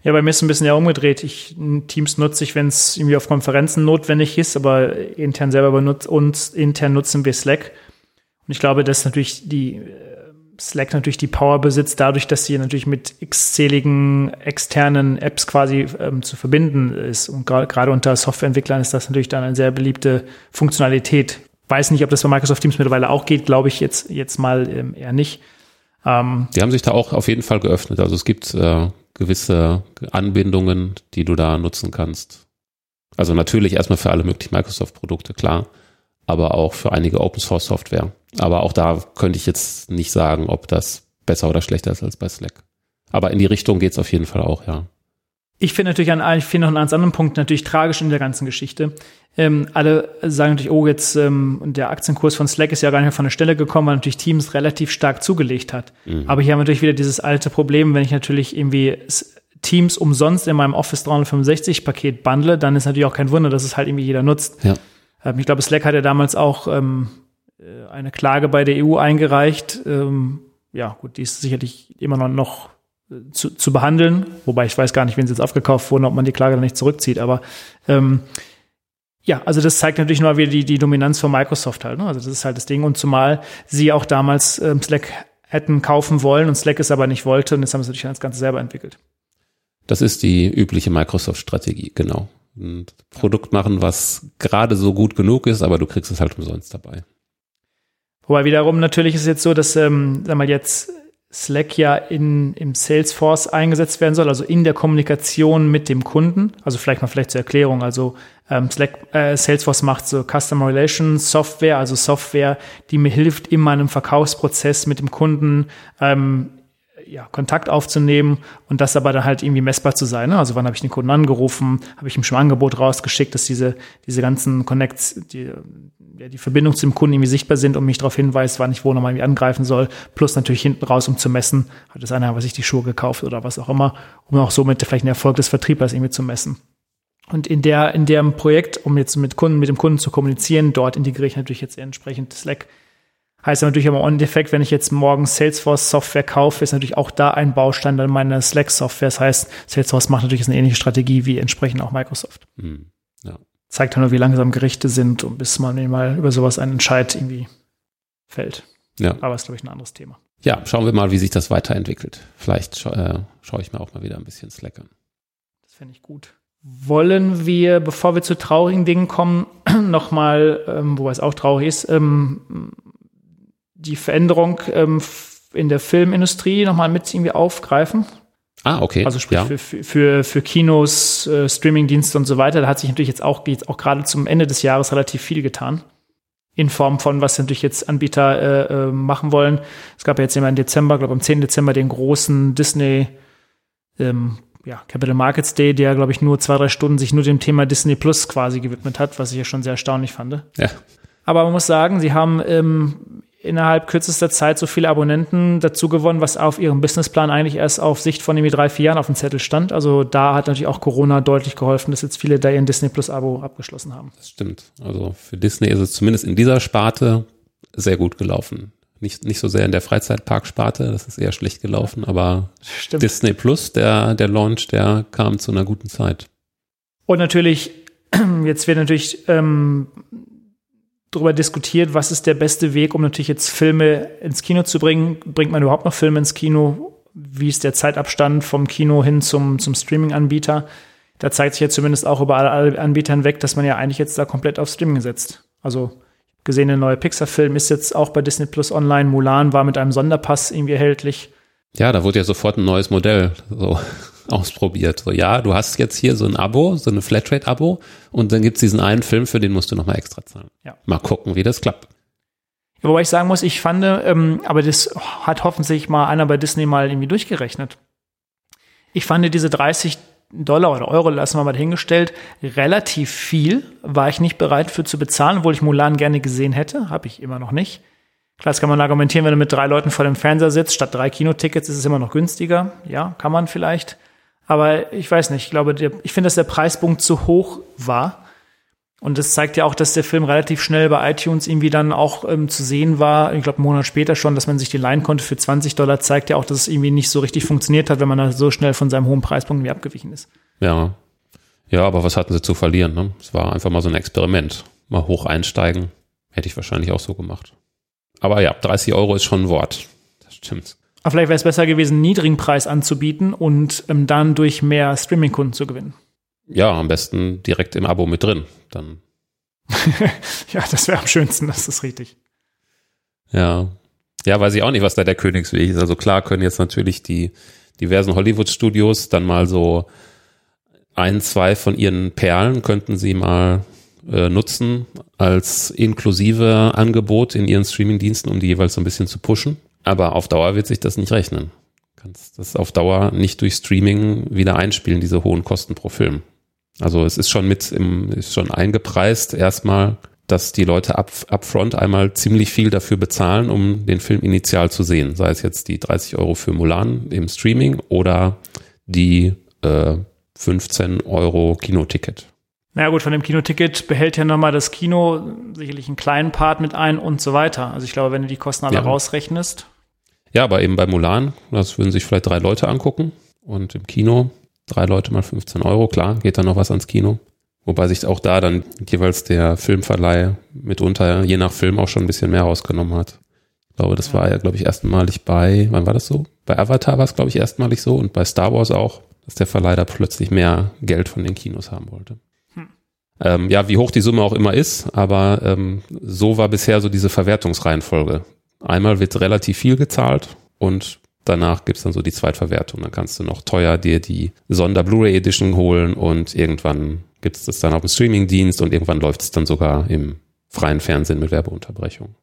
Ja, bei mir ist ein bisschen ja umgedreht. Ich, Teams nutze ich, wenn es irgendwie auf Konferenzen notwendig ist, aber intern selber benutzt uns intern nutzen wir Slack. Und ich glaube, dass natürlich die Slack natürlich die Power besitzt, dadurch, dass sie natürlich mit x-zähligen externen Apps quasi ähm, zu verbinden ist. Und gerade unter Softwareentwicklern ist das natürlich dann eine sehr beliebte Funktionalität. Weiß nicht, ob das bei Microsoft Teams mittlerweile auch geht, glaube ich jetzt, jetzt mal ähm, eher nicht. Ähm, die haben sich da auch auf jeden Fall geöffnet. Also es gibt äh, gewisse Anbindungen, die du da nutzen kannst. Also natürlich erstmal für alle möglichen Microsoft-Produkte, klar aber auch für einige Open Source Software. Aber auch da könnte ich jetzt nicht sagen, ob das besser oder schlechter ist als bei Slack. Aber in die Richtung geht's auf jeden Fall auch, ja. Ich finde natürlich an, ich finde noch einen anderen Punkt natürlich tragisch in der ganzen Geschichte. Ähm, alle sagen natürlich, oh, jetzt ähm, der Aktienkurs von Slack ist ja gar nicht mehr von der Stelle gekommen, weil natürlich Teams relativ stark zugelegt hat. Mhm. Aber hier haben wir natürlich wieder dieses alte Problem, wenn ich natürlich irgendwie Teams umsonst in meinem Office 365 Paket bundle, dann ist natürlich auch kein Wunder, dass es halt irgendwie jeder nutzt. Ja. Ähm, ich glaube, Slack hat ja damals auch ähm, äh, eine Klage bei der EU eingereicht. Ähm, ja, gut, die ist sicherlich immer noch, noch äh, zu, zu behandeln, wobei ich weiß gar nicht, wenn sie jetzt aufgekauft wurden, ob man die Klage dann nicht zurückzieht, aber ähm, ja, also das zeigt natürlich nur wieder die, die Dominanz von Microsoft halt. Ne? Also das ist halt das Ding. Und zumal sie auch damals ähm, Slack hätten kaufen wollen und Slack es aber nicht wollte und jetzt haben sie natürlich das Ganze selber entwickelt. Das ist die übliche Microsoft-Strategie, genau ein Produkt machen, was gerade so gut genug ist, aber du kriegst es halt umsonst dabei. Wobei wiederum natürlich ist es jetzt so, dass, ähm, sag mal, jetzt Slack ja in, im Salesforce eingesetzt werden soll, also in der Kommunikation mit dem Kunden. Also vielleicht mal vielleicht zur Erklärung. Also ähm, Slack, äh, Salesforce macht so Customer Relations Software, also Software, die mir hilft, in meinem Verkaufsprozess mit dem Kunden ähm, ja, Kontakt aufzunehmen und das aber dann halt irgendwie messbar zu sein. Ne? Also wann habe ich den Kunden angerufen, habe ich ihm schon ein Angebot rausgeschickt, dass diese, diese ganzen Connects, die, ja, die Verbindung zu dem Kunden irgendwie sichtbar sind und mich darauf hinweist, wann ich wo nochmal irgendwie angreifen soll. Plus natürlich hinten raus, um zu messen, hat es einer, was ich die Schuhe gekauft oder was auch immer, um auch somit vielleicht den Erfolg des Vertrieblers irgendwie zu messen. Und in der, in dem Projekt, um jetzt mit Kunden, mit dem Kunden zu kommunizieren, dort integriere ich natürlich jetzt entsprechend Slack Heißt natürlich aber im Endeffekt, wenn ich jetzt morgen Salesforce Software kaufe, ist natürlich auch da ein Baustein dann meiner Slack Software. Das heißt, Salesforce macht natürlich eine ähnliche Strategie wie entsprechend auch Microsoft. Mhm. Ja. Zeigt halt nur, wie langsam Gerichte sind und bis man mal über sowas einen Entscheid irgendwie fällt. Ja. Aber ist, glaube ich, ein anderes Thema. Ja, schauen wir mal, wie sich das weiterentwickelt. Vielleicht scha äh, schaue ich mir auch mal wieder ein bisschen Slack an. Das fände ich gut. Wollen wir, bevor wir zu traurigen Dingen kommen, nochmal, ähm, wobei es auch traurig ist, ähm, die Veränderung ähm, in der Filmindustrie nochmal mit irgendwie aufgreifen. Ah, okay. Also sprich ja. für, für, für Kinos, äh, Streamingdienste und so weiter. Da hat sich natürlich jetzt auch, jetzt auch gerade zum Ende des Jahres relativ viel getan. In Form von, was natürlich jetzt Anbieter äh, äh, machen wollen. Es gab ja jetzt immer im Dezember, glaube am 10. Dezember den großen Disney ähm, ja, Capital Markets Day, der, glaube ich, nur zwei, drei Stunden sich nur dem Thema Disney Plus quasi gewidmet hat, was ich ja schon sehr erstaunlich fand. Ja. Aber man muss sagen, sie haben ähm, innerhalb kürzester Zeit so viele Abonnenten dazu gewonnen, was auf ihrem Businessplan eigentlich erst auf Sicht von irgendwie drei, vier Jahren auf dem Zettel stand. Also da hat natürlich auch Corona deutlich geholfen, dass jetzt viele da ihren Disney Plus Abo abgeschlossen haben. Das stimmt. Also für Disney ist es zumindest in dieser Sparte sehr gut gelaufen. Nicht, nicht so sehr in der Freizeitparksparte, das ist eher schlecht gelaufen, aber Stimmt. Disney Plus, der, der Launch, der kam zu einer guten Zeit. Und natürlich, jetzt wird natürlich ähm, darüber diskutiert, was ist der beste Weg, um natürlich jetzt Filme ins Kino zu bringen. Bringt man überhaupt noch Filme ins Kino? Wie ist der Zeitabstand vom Kino hin zum, zum Streaming-Anbieter? Da zeigt sich ja zumindest auch über alle Anbieter hinweg, dass man ja eigentlich jetzt da komplett auf Streaming setzt. Also gesehen, der neue Pixar-Film ist jetzt auch bei Disney Plus online. Mulan war mit einem Sonderpass irgendwie erhältlich. Ja, da wurde ja sofort ein neues Modell so ausprobiert. So, ja, du hast jetzt hier so ein Abo, so eine Flatrate-Abo und dann gibt's diesen einen Film, für den musst du nochmal extra zahlen. Ja. Mal gucken, wie das klappt. Ja, wobei ich sagen muss, ich fand, ähm, aber das hat hoffentlich mal einer bei Disney mal irgendwie durchgerechnet. Ich fand diese 30 Dollar oder Euro, lassen wir mal dahingestellt, relativ viel war ich nicht bereit für zu bezahlen, obwohl ich Mulan gerne gesehen hätte, habe ich immer noch nicht. Klar, das kann man argumentieren, wenn du mit drei Leuten vor dem Fernseher sitzt, statt drei Kinotickets ist es immer noch günstiger. Ja, kann man vielleicht. Aber ich weiß nicht, ich glaube, ich finde, dass der Preispunkt zu hoch war. Und das zeigt ja auch, dass der Film relativ schnell bei iTunes irgendwie dann auch ähm, zu sehen war. Ich glaube, einen Monat später schon, dass man sich die leihen konnte für 20 Dollar, zeigt ja auch, dass es irgendwie nicht so richtig funktioniert hat, wenn man da so schnell von seinem hohen Preispunkt irgendwie abgewichen ist. Ja. Ja, aber was hatten sie zu verlieren? Ne? Es war einfach mal so ein Experiment. Mal hoch einsteigen. Hätte ich wahrscheinlich auch so gemacht. Aber ja, 30 Euro ist schon ein Wort. Das stimmt. Aber vielleicht wäre es besser gewesen, einen niedrigen Preis anzubieten und ähm, dann durch mehr Streaming-Kunden zu gewinnen. Ja, am besten direkt im Abo mit drin. Dann. ja, das wäre am schönsten, das ist richtig. Ja. Ja, weiß ich auch nicht, was da der Königsweg ist. Also klar können jetzt natürlich die diversen Hollywood-Studios dann mal so ein, zwei von ihren Perlen könnten sie mal äh, nutzen als inklusive Angebot in ihren Streaming-Diensten, um die jeweils so ein bisschen zu pushen. Aber auf Dauer wird sich das nicht rechnen. Kannst das auf Dauer nicht durch Streaming wieder einspielen, diese hohen Kosten pro Film. Also es ist schon mit im, ist schon eingepreist erstmal, dass die Leute up, upfront einmal ziemlich viel dafür bezahlen, um den Film initial zu sehen. Sei es jetzt die 30 Euro für Mulan im Streaming oder die äh, 15 Euro Kinoticket. Na naja, gut, von dem Kinoticket behält ja nochmal das Kino sicherlich einen kleinen Part mit ein und so weiter. Also ich glaube, wenn du die Kosten alle ja. rausrechnest. Ja, aber eben bei Mulan, das würden sich vielleicht drei Leute angucken und im Kino drei Leute mal 15 Euro, klar, geht da noch was ans Kino. Wobei sich auch da dann jeweils der Filmverleih mitunter je nach Film auch schon ein bisschen mehr rausgenommen hat. Ich glaube, das war ja, glaube ich, erstmalig bei, wann war das so? Bei Avatar war es, glaube ich, erstmalig so und bei Star Wars auch, dass der Verleih da plötzlich mehr Geld von den Kinos haben wollte. Hm. Ähm, ja, wie hoch die Summe auch immer ist, aber ähm, so war bisher so diese Verwertungsreihenfolge. Einmal wird relativ viel gezahlt und danach gibt's dann so die Zweitverwertung. Dann kannst du noch teuer dir die Sonder-Blu-ray Edition holen und irgendwann gibt's das dann auf dem Streaming-Dienst und irgendwann läuft's dann sogar im freien Fernsehen mit Werbeunterbrechung.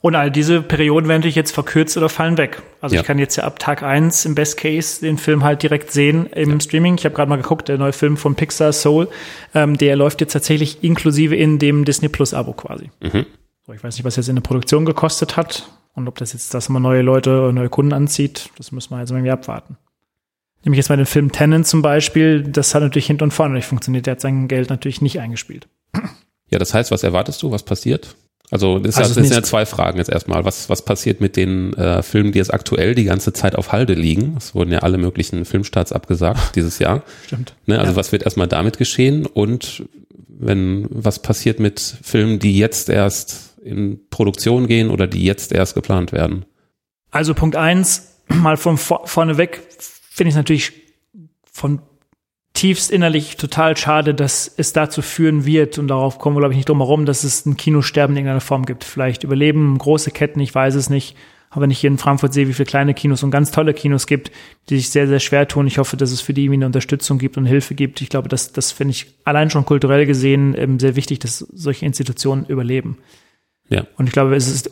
Und all diese Perioden werden natürlich jetzt verkürzt oder fallen weg. Also ja. ich kann jetzt ja ab Tag eins im Best Case den Film halt direkt sehen im ja. Streaming. Ich habe gerade mal geguckt, der neue Film von Pixar Soul, ähm, der läuft jetzt tatsächlich inklusive in dem Disney Plus Abo quasi. Mhm. So, ich weiß nicht, was jetzt in der Produktion gekostet hat und ob das jetzt, dass man neue Leute, neue Kunden anzieht, das müssen wir jetzt irgendwie abwarten. Nämlich jetzt mal den Film Tenant zum Beispiel, das hat natürlich hinten und vorne nicht funktioniert. Der hat sein Geld natürlich nicht eingespielt. Ja, das heißt, was erwartest du? Was passiert? Also das, also das sind ja zwei Fragen jetzt erstmal. Was, was passiert mit den äh, Filmen, die jetzt aktuell die ganze Zeit auf Halde liegen? Es wurden ja alle möglichen Filmstarts abgesagt dieses Jahr. Stimmt. Ne, also ja. was wird erstmal damit geschehen? Und wenn was passiert mit Filmen, die jetzt erst in Produktion gehen oder die jetzt erst geplant werden? Also Punkt eins, mal von vorneweg finde ich es natürlich von tiefst innerlich total schade, dass es dazu führen wird, und darauf kommen wir, glaube ich, nicht drum herum, dass es ein Kinosterben in irgendeiner Form gibt. Vielleicht überleben große Ketten, ich weiß es nicht. Aber wenn ich hier in Frankfurt sehe, wie viele kleine Kinos und ganz tolle Kinos gibt, die sich sehr, sehr schwer tun, ich hoffe, dass es für die eine Unterstützung gibt und Hilfe gibt. Ich glaube, das, das finde ich allein schon kulturell gesehen ähm, sehr wichtig, dass solche Institutionen überleben. Ja. Und ich glaube, es ist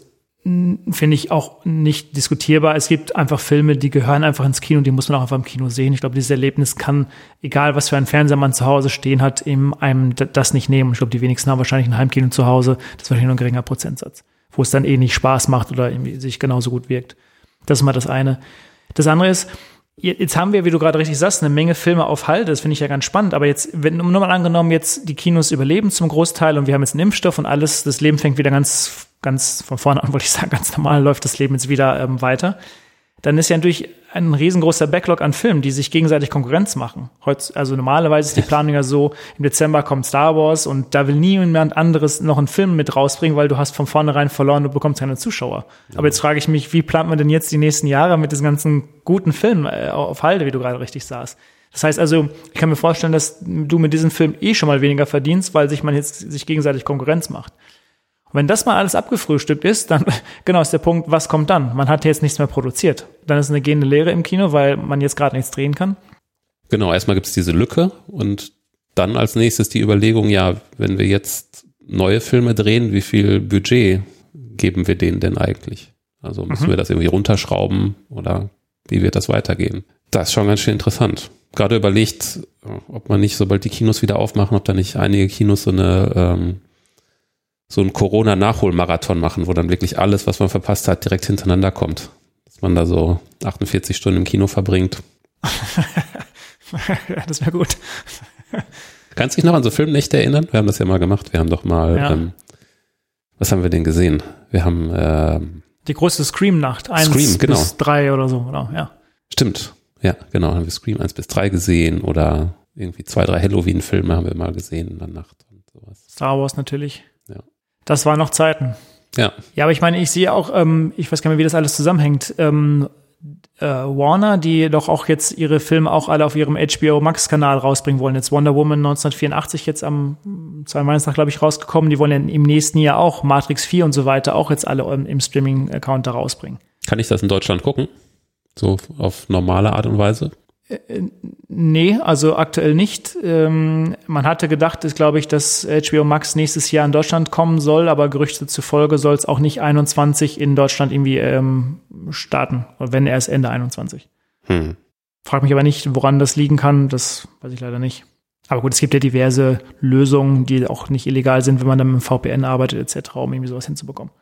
finde ich auch nicht diskutierbar. Es gibt einfach Filme, die gehören einfach ins Kino, die muss man auch einfach im Kino sehen. Ich glaube, dieses Erlebnis kann, egal was für ein Fernseher man zu Hause stehen hat, eben einem das nicht nehmen. Ich glaube, die wenigsten haben wahrscheinlich ein Heimkino zu Hause. Das ist wahrscheinlich nur ein geringer Prozentsatz, wo es dann eh nicht Spaß macht oder irgendwie sich genauso gut wirkt. Das ist mal das eine. Das andere ist, Jetzt haben wir, wie du gerade richtig sagst, eine Menge Filme auf Halde. Das finde ich ja ganz spannend. Aber jetzt, wenn nur mal angenommen, jetzt die Kinos überleben zum Großteil und wir haben jetzt einen Impfstoff und alles, das Leben fängt wieder ganz, ganz von vorne an, wollte ich sagen, ganz normal läuft das Leben jetzt wieder ähm, weiter dann ist ja natürlich ein riesengroßer Backlog an Filmen, die sich gegenseitig Konkurrenz machen. Heutz, also normalerweise ist die Planung ja so, im Dezember kommt Star Wars und da will niemand anderes noch einen Film mit rausbringen, weil du hast von vornherein verloren, du bekommst keine Zuschauer. Ja. Aber jetzt frage ich mich, wie plant man denn jetzt die nächsten Jahre mit diesen ganzen guten Filmen äh, auf Halde, wie du gerade richtig sagst? Das heißt also, ich kann mir vorstellen, dass du mit diesem Film eh schon mal weniger verdienst, weil sich man jetzt sich gegenseitig Konkurrenz macht. Und wenn das mal alles abgefrühstückt ist, dann genau ist der Punkt, was kommt dann? Man hat jetzt nichts mehr produziert. Dann ist eine gehende Lehre im Kino, weil man jetzt gerade nichts drehen kann. Genau, erstmal gibt es diese Lücke und dann als nächstes die Überlegung, ja, wenn wir jetzt neue Filme drehen, wie viel Budget geben wir denen denn eigentlich? Also müssen mhm. wir das irgendwie runterschrauben oder wie wird das weitergehen? Das ist schon ganz schön interessant. Gerade überlegt, ob man nicht, sobald die Kinos wieder aufmachen, ob da nicht einige Kinos so eine ähm, so einen Corona-Nachholmarathon machen, wo dann wirklich alles, was man verpasst hat, direkt hintereinander kommt. Dass man da so 48 Stunden im Kino verbringt. das wäre gut. Kannst du dich noch an so Filmnächte erinnern? Wir haben das ja mal gemacht. Wir haben doch mal, ja. ähm, was haben wir denn gesehen? Wir haben ähm, die große Scream-Nacht, eins Scream, genau. bis drei oder so, oder? Ja. Stimmt. Ja, genau. Haben wir Scream eins bis drei gesehen oder irgendwie zwei, drei Halloween-Filme haben wir mal gesehen in der Nacht und sowas. Star Wars natürlich. Das waren noch Zeiten. Ja. Ja, aber ich meine, ich sehe auch, ähm, ich weiß gar nicht mehr, wie das alles zusammenhängt. Ähm, äh, Warner, die doch auch jetzt ihre Filme auch alle auf ihrem HBO Max Kanal rausbringen wollen. Jetzt Wonder Woman 1984 jetzt am 2. Weihnachtstag, glaube ich, rausgekommen. Die wollen ja im nächsten Jahr auch Matrix 4 und so weiter auch jetzt alle im, im Streaming-Account da rausbringen. Kann ich das in Deutschland gucken? So auf normale Art und Weise? Nee, also aktuell nicht. Ähm, man hatte gedacht, ist, glaube ich, dass HBO Max nächstes Jahr in Deutschland kommen soll, aber Gerüchte zufolge soll es auch nicht 21 in Deutschland irgendwie ähm, starten, wenn erst Ende 21. Hm. Frag mich aber nicht, woran das liegen kann, das weiß ich leider nicht. Aber gut, es gibt ja diverse Lösungen, die auch nicht illegal sind, wenn man dann mit dem VPN arbeitet etc., um irgendwie sowas hinzubekommen.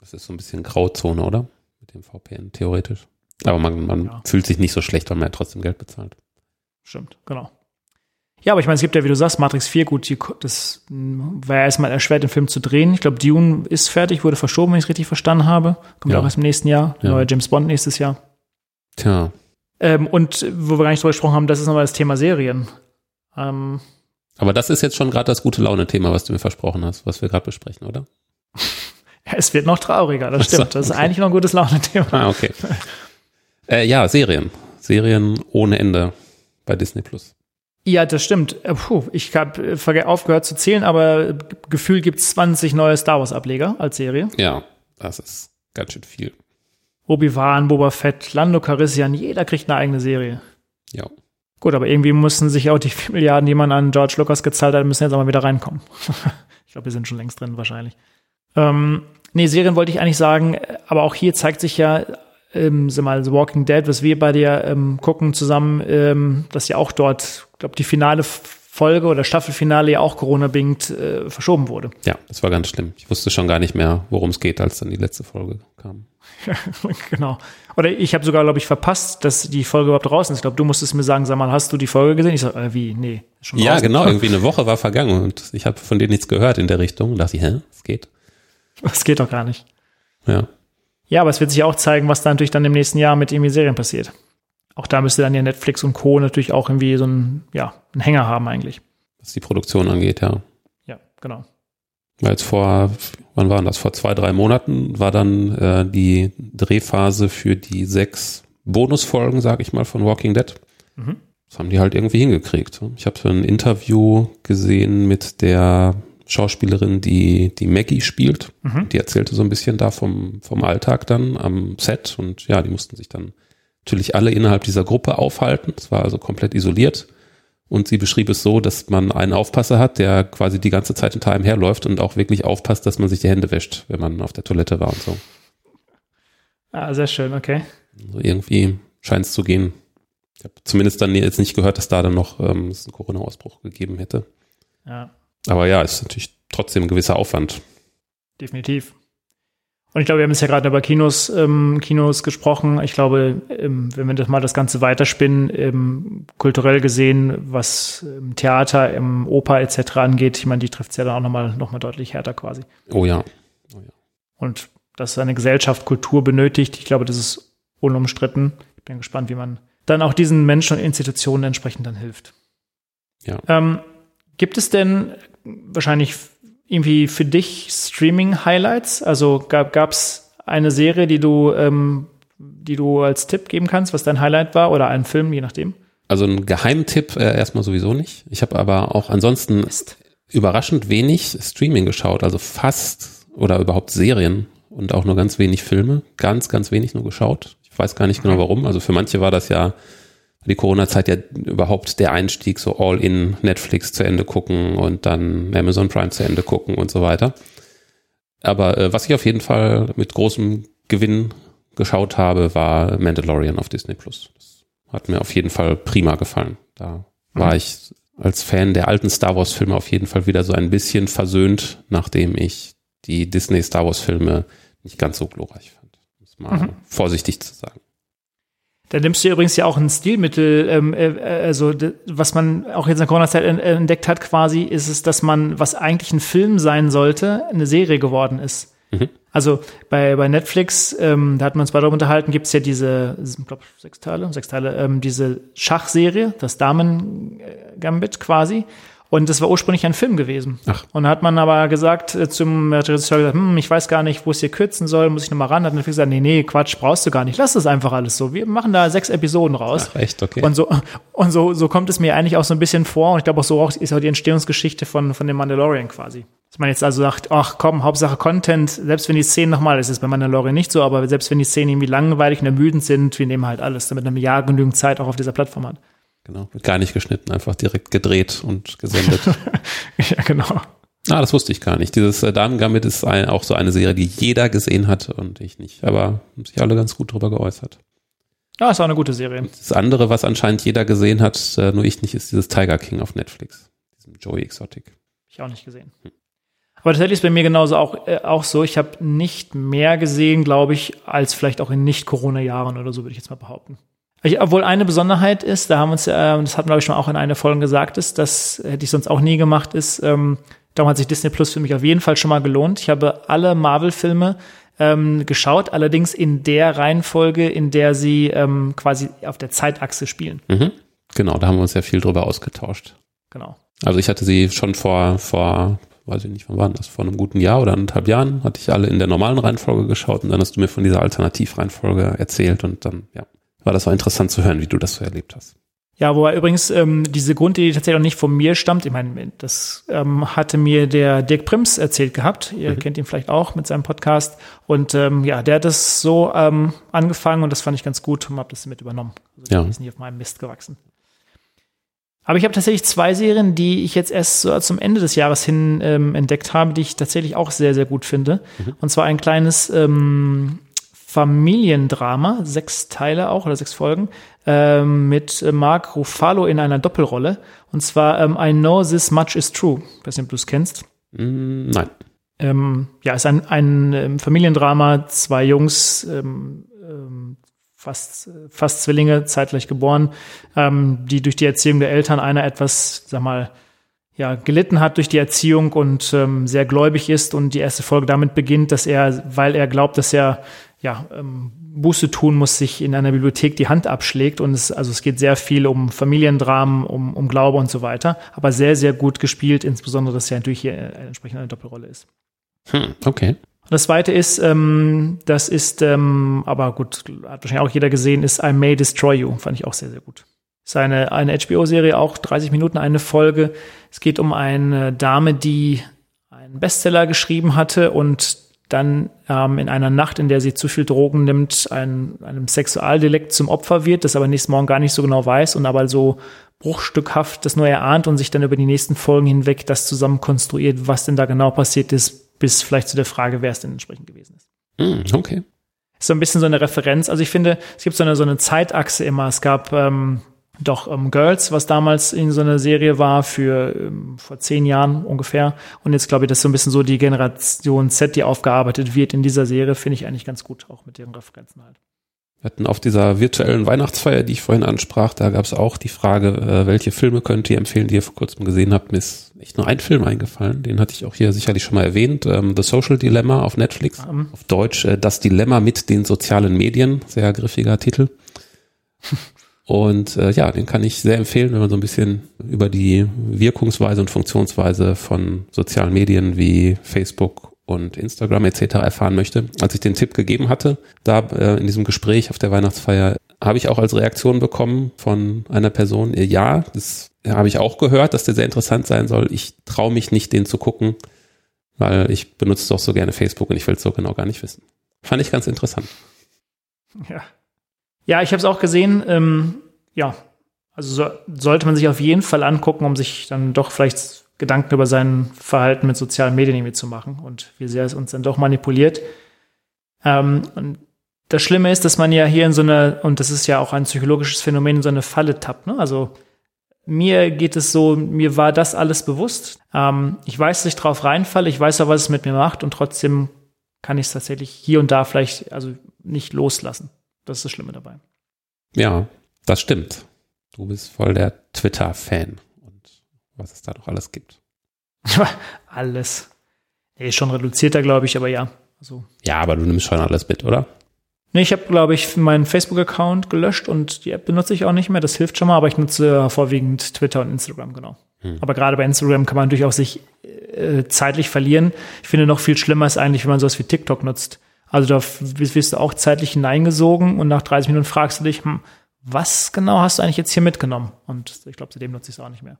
Das ist so ein bisschen Grauzone, oder? Mit dem VPN, theoretisch. Aber man, man ja. fühlt sich nicht so schlecht, weil man ja trotzdem Geld bezahlt. Stimmt, genau. Ja, aber ich meine, es gibt ja, wie du sagst, Matrix 4, gut, die, das war ja erstmal erschwert, den Film zu drehen. Ich glaube, Dune ist fertig, wurde verschoben, wenn ich es richtig verstanden habe. Kommt ja. auch erst im nächsten Jahr. Ja. Neuer James Bond nächstes Jahr. Tja. Ähm, und wo wir gar nicht drüber gesprochen haben, das ist nochmal das Thema Serien. Ähm, aber das ist jetzt schon gerade das gute Laune-Thema, was du mir versprochen hast, was wir gerade besprechen, oder? es wird noch trauriger, das stimmt. Das ist eigentlich noch ein gutes Laune-Thema. Ah, okay. Äh, ja, Serien. Serien ohne Ende bei Disney Plus. Ja, das stimmt. Äh, puh, ich habe äh, aufgehört zu zählen, aber Gefühl gibt es 20 neue Star Wars Ableger als Serie. Ja, das ist ganz schön viel. Obi-Wan, Boba Fett, Lando Calrissian, jeder kriegt eine eigene Serie. Ja. Gut, aber irgendwie mussten sich auch die 4 Milliarden, die man an George Lucas gezahlt hat, müssen jetzt auch mal wieder reinkommen. ich glaube, wir sind schon längst drin wahrscheinlich. Ähm, nee, Serien wollte ich eigentlich sagen, aber auch hier zeigt sich ja, ähm, sag mal, The Walking Dead, was wir bei dir ähm, gucken zusammen, ähm, dass ja auch dort, glaube die finale Folge oder Staffelfinale ja auch Corona-bedingt äh, verschoben wurde. Ja, das war ganz schlimm. Ich wusste schon gar nicht mehr, worum es geht, als dann die letzte Folge kam. genau. Oder ich habe sogar, glaube ich, verpasst, dass die Folge überhaupt draußen ist. Ich glaube, du musstest mir sagen, sag mal, hast du die Folge gesehen? Ich sage, äh, wie? Nee. Schon ja, genau. Irgendwie eine Woche war vergangen und ich habe von denen nichts gehört in der Richtung. Da dachte ich, hä, es geht. Es geht doch gar nicht. Ja. Ja, aber es wird sich auch zeigen, was da natürlich dann im nächsten Jahr mit irgendwie Serien passiert. Auch da müsste dann ja Netflix und Co. natürlich auch irgendwie so einen, ja, einen Hänger haben eigentlich. Was die Produktion angeht, ja. Ja, genau. Weil jetzt vor, wann waren das? Vor zwei, drei Monaten war dann äh, die Drehphase für die sechs Bonusfolgen, sag ich mal, von Walking Dead. Mhm. Das haben die halt irgendwie hingekriegt. Ich habe so ein Interview gesehen mit der Schauspielerin, die, die Maggie spielt. Mhm. Die erzählte so ein bisschen da vom, vom Alltag dann am Set und ja, die mussten sich dann natürlich alle innerhalb dieser Gruppe aufhalten. Es war also komplett isoliert. Und sie beschrieb es so, dass man einen Aufpasser hat, der quasi die ganze Zeit hinter einem herläuft und auch wirklich aufpasst, dass man sich die Hände wäscht, wenn man auf der Toilette war und so. Ah, sehr schön, okay. Also irgendwie scheint es zu gehen. Ich habe zumindest dann jetzt nicht gehört, dass da dann noch ähm, es einen Corona-Ausbruch gegeben hätte. Ja. Aber ja, ist natürlich trotzdem ein gewisser Aufwand. Definitiv. Und ich glaube, wir haben jetzt ja gerade über Kinos, ähm, Kinos gesprochen. Ich glaube, ähm, wenn wir das mal das Ganze weiterspinnen, ähm, kulturell gesehen, was im Theater, im Oper etc. angeht, ich meine, die trifft es ja dann auch nochmal noch mal deutlich härter quasi. Oh ja. Oh ja. Und dass eine Gesellschaft Kultur benötigt, ich glaube, das ist unumstritten. Ich bin gespannt, wie man dann auch diesen Menschen und Institutionen entsprechend dann hilft. Ja. Ähm, gibt es denn wahrscheinlich irgendwie für dich Streaming-Highlights? Also gab es eine Serie, die du, ähm, die du als Tipp geben kannst, was dein Highlight war oder einen Film, je nachdem? Also ein Geheimtipp äh, erstmal sowieso nicht. Ich habe aber auch ansonsten Mist. überraschend wenig Streaming geschaut, also fast oder überhaupt Serien und auch nur ganz wenig Filme. Ganz, ganz wenig nur geschaut. Ich weiß gar nicht genau warum. Also für manche war das ja die Corona-Zeit ja überhaupt der Einstieg, so all in Netflix zu Ende gucken und dann Amazon Prime zu Ende gucken und so weiter. Aber äh, was ich auf jeden Fall mit großem Gewinn geschaut habe, war Mandalorian auf Disney Plus. Das hat mir auf jeden Fall prima gefallen. Da mhm. war ich als Fan der alten Star Wars Filme auf jeden Fall wieder so ein bisschen versöhnt, nachdem ich die Disney Star Wars Filme nicht ganz so glorreich fand. Um es mal mhm. vorsichtig zu sagen. Da nimmst du übrigens ja auch ein Stilmittel, ähm, äh, also was man auch jetzt in der Corona-Zeit entdeckt hat quasi, ist es, dass man, was eigentlich ein Film sein sollte, eine Serie geworden ist. Mhm. Also bei, bei Netflix, ähm, da hat man uns beide unterhalten, gibt es ja diese, ich glaube sechs Teile, sechs Teile, ähm, diese Schachserie, das Damen-Gambit quasi. Und das war ursprünglich ein Film gewesen. Ach. Und da hat man aber gesagt äh, zum Regisseur gesagt, hm, ich weiß gar nicht, wo es hier kürzen soll, muss ich nochmal ran. Hat Netflix gesagt, nee, nee, Quatsch, brauchst du gar nicht. Lass das einfach alles so. Wir machen da sechs Episoden raus. Ach, echt, okay. Und so, und so, so kommt es mir eigentlich auch so ein bisschen vor. Und ich glaube auch so ist auch die Entstehungsgeschichte von, von dem Mandalorian quasi. Dass man jetzt also sagt, ach komm, Hauptsache Content, selbst wenn die Szenen nochmal, das ist bei Mandalorian nicht so, aber selbst wenn die Szenen irgendwie langweilig und ermüdend sind, wir nehmen halt alles, damit man Jahr genügend Zeit auch auf dieser Plattform hat. Genau, wird gar nicht geschnitten, einfach direkt gedreht und gesendet. ja, genau. Ah, das wusste ich gar nicht. Dieses äh, Damen Gambit ist ein, auch so eine Serie, die jeder gesehen hat und ich nicht. Aber haben sich alle ganz gut drüber geäußert. Ja, ist auch eine gute Serie. Und das andere, was anscheinend jeder gesehen hat, äh, nur ich nicht, ist dieses Tiger King auf Netflix. Diesem Joey Exotic. Ich auch nicht gesehen. Hm. Aber tatsächlich ist bei mir genauso auch, äh, auch so. Ich habe nicht mehr gesehen, glaube ich, als vielleicht auch in Nicht-Corona-Jahren oder so, würde ich jetzt mal behaupten. Ich, obwohl eine Besonderheit ist, da haben wir uns, äh, das hatten wir, glaube ich, schon auch in einer Folge gesagt, ist, das hätte ich sonst auch nie gemacht, ist, ähm, darum hat sich Disney Plus für mich auf jeden Fall schon mal gelohnt. Ich habe alle Marvel-Filme ähm, geschaut, allerdings in der Reihenfolge, in der sie ähm, quasi auf der Zeitachse spielen. Mhm. Genau, da haben wir uns ja viel drüber ausgetauscht. Genau. Also ich hatte sie schon vor, vor, weiß ich nicht, wann war das? Vor einem guten Jahr oder anderthalb Jahren hatte ich alle in der normalen Reihenfolge geschaut und dann hast du mir von dieser Alternativreihenfolge erzählt und dann, ja, war das auch interessant zu hören, wie du das so erlebt hast. Ja, wobei übrigens ähm, diese Grundidee tatsächlich auch nicht von mir stammt. Ich meine, das ähm, hatte mir der Dirk Prims erzählt gehabt. Ihr mhm. kennt ihn vielleicht auch mit seinem Podcast. Und ähm, ja, der hat das so ähm, angefangen und das fand ich ganz gut und habe das mit übernommen. Also ja. ist nicht auf meinem Mist gewachsen. Aber ich habe tatsächlich zwei Serien, die ich jetzt erst so zum Ende des Jahres hin ähm, entdeckt habe, die ich tatsächlich auch sehr, sehr gut finde. Mhm. Und zwar ein kleines ähm, Familiendrama, sechs Teile auch oder sechs Folgen, ähm, mit Mark Ruffalo in einer Doppelrolle. Und zwar ähm, I Know This Much Is True. Ich weiß nicht, ob du es kennst. Mm, nein. Ähm, ja, ist ein, ein ähm, Familiendrama, zwei Jungs, ähm, ähm, fast, fast Zwillinge, zeitgleich geboren, die durch die Erziehung der Eltern einer etwas, sag mal, ja, gelitten hat durch die Erziehung und ähm, sehr gläubig ist und die erste Folge damit beginnt, dass er, weil er glaubt, dass er ja, ähm, Buße tun muss, sich in einer Bibliothek die Hand abschlägt. Und es, also es geht sehr viel um Familiendramen, um, um Glaube und so weiter. Aber sehr, sehr gut gespielt, insbesondere, dass er natürlich hier eine entsprechende Doppelrolle ist. Hm, okay. Das zweite ist, ähm, das ist, ähm, aber gut, hat wahrscheinlich auch jeder gesehen, ist I May Destroy You. Fand ich auch sehr, sehr gut. Ist eine, eine HBO-Serie, auch 30 Minuten eine Folge. Es geht um eine Dame, die einen Bestseller geschrieben hatte und dann ähm, in einer Nacht, in der sie zu viel Drogen nimmt, ein, einem Sexualdelikt zum Opfer wird, das aber nächsten Morgen gar nicht so genau weiß und aber so bruchstückhaft das nur erahnt und sich dann über die nächsten Folgen hinweg das zusammen konstruiert, was denn da genau passiert ist, bis vielleicht zu der Frage, wer es denn entsprechend gewesen ist. Mm, okay. so ein bisschen so eine Referenz. Also ich finde, es gibt so eine, so eine Zeitachse immer. Es gab ähm, doch ähm, Girls, was damals in so einer Serie war für ähm, vor zehn Jahren ungefähr. Und jetzt glaube ich, das ist so ein bisschen so die Generation Z, die aufgearbeitet wird in dieser Serie, finde ich eigentlich ganz gut, auch mit ihren Referenzen halt. Wir hatten auf dieser virtuellen Weihnachtsfeier, die ich vorhin ansprach, da gab es auch die Frage, äh, welche Filme könnt ihr empfehlen, die ihr vor kurzem gesehen habt. Mir ist echt nur ein Film eingefallen, den hatte ich auch hier sicherlich schon mal erwähnt. Ähm, The Social Dilemma auf Netflix. Mhm. Auf Deutsch äh, Das Dilemma mit den sozialen Medien. Sehr griffiger Titel. Und äh, ja, den kann ich sehr empfehlen, wenn man so ein bisschen über die Wirkungsweise und Funktionsweise von sozialen Medien wie Facebook und Instagram etc. erfahren möchte. Als ich den Tipp gegeben hatte, da äh, in diesem Gespräch auf der Weihnachtsfeier, habe ich auch als Reaktion bekommen von einer Person, äh, ja, das habe ich auch gehört, dass der sehr interessant sein soll. Ich traue mich nicht, den zu gucken, weil ich benutze doch so gerne Facebook und ich will es so genau gar nicht wissen. Fand ich ganz interessant. Ja, ja ich habe es auch gesehen. Ähm, ja, also so, sollte man sich auf jeden Fall angucken, um sich dann doch vielleicht Gedanken über sein Verhalten mit sozialen Medien irgendwie zu machen und wie sehr es uns dann doch manipuliert. Ähm, und das Schlimme ist, dass man ja hier in so eine, und das ist ja auch ein psychologisches Phänomen, in so eine Falle tappt. Ne? Also mir geht es so, mir war das alles bewusst. Ähm, ich weiß, dass ich drauf reinfalle, ich weiß auch, was es mit mir macht und trotzdem kann ich es tatsächlich hier und da vielleicht also nicht loslassen. Das ist das Schlimme dabei. Ja, das stimmt. Du bist voll der Twitter-Fan was es da noch alles gibt. alles. Ist schon reduzierter, glaube ich, aber ja. Also. Ja, aber du nimmst schon alles mit, oder? Nee, ich habe, glaube ich, meinen Facebook-Account gelöscht und die App benutze ich auch nicht mehr. Das hilft schon mal, aber ich nutze vorwiegend Twitter und Instagram, genau. Hm. Aber gerade bei Instagram kann man durchaus sich äh, zeitlich verlieren. Ich finde noch viel schlimmer ist eigentlich, wenn man sowas wie TikTok nutzt. Also da wirst du auch zeitlich hineingesogen und nach 30 Minuten fragst du dich, hm, was genau hast du eigentlich jetzt hier mitgenommen? Und ich glaube, seitdem nutze ich es auch nicht mehr.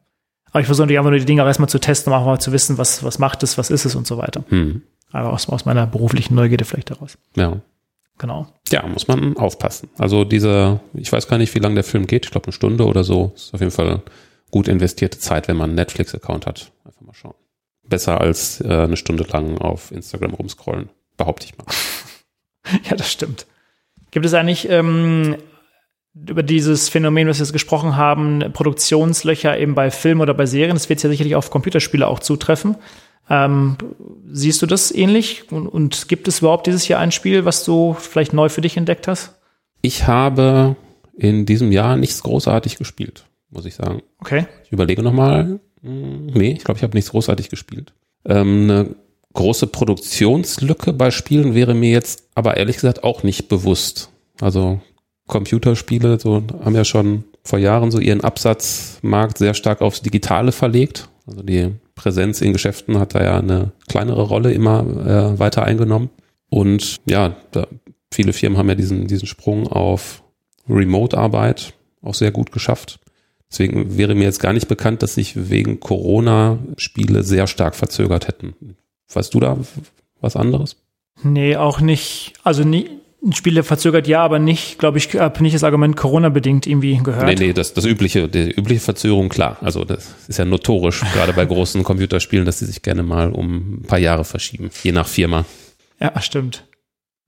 Aber ich versuche natürlich einfach nur die Dinge auch erstmal zu testen, um auch mal zu wissen, was, was macht es, was ist es und so weiter. Hm. Aber aus, aus meiner beruflichen Neugierde vielleicht daraus. Ja. Genau. Ja, muss man aufpassen. Also diese, ich weiß gar nicht, wie lange der Film geht. Ich glaube, eine Stunde oder so. Ist auf jeden Fall gut investierte Zeit, wenn man einen Netflix-Account hat. Einfach mal schauen. Besser als äh, eine Stunde lang auf Instagram rumscrollen, behaupte ich mal. ja, das stimmt. Gibt es eigentlich ähm, über dieses Phänomen, was wir jetzt gesprochen haben, Produktionslöcher eben bei Filmen oder bei Serien, das wird ja sicherlich auf Computerspiele auch zutreffen. Ähm, siehst du das ähnlich? Und, und, gibt es überhaupt dieses Jahr ein Spiel, was du vielleicht neu für dich entdeckt hast? Ich habe in diesem Jahr nichts großartig gespielt, muss ich sagen. Okay. Ich überlege nochmal. Hm, nee, ich glaube, ich habe nichts großartig gespielt. Ähm, eine große Produktionslücke bei Spielen wäre mir jetzt aber ehrlich gesagt auch nicht bewusst. Also Computerspiele so haben ja schon vor Jahren so ihren Absatzmarkt sehr stark aufs Digitale verlegt. Also die Präsenz in Geschäften hat da ja eine kleinere Rolle immer äh, weiter eingenommen. Und ja, da, viele Firmen haben ja diesen, diesen Sprung auf Remote-Arbeit auch sehr gut geschafft. Deswegen wäre mir jetzt gar nicht bekannt, dass sich wegen Corona Spiele sehr stark verzögert hätten. Weißt du da was anderes? Nee, auch nicht. Also nie, Spiele verzögert ja, aber nicht, glaube ich, habe nicht das Argument Corona-bedingt irgendwie gehört. Nee, nee, das, das übliche, die übliche Verzögerung, klar. Also das ist ja notorisch, gerade bei großen Computerspielen, dass sie sich gerne mal um ein paar Jahre verschieben, je nach Firma. Ja, stimmt.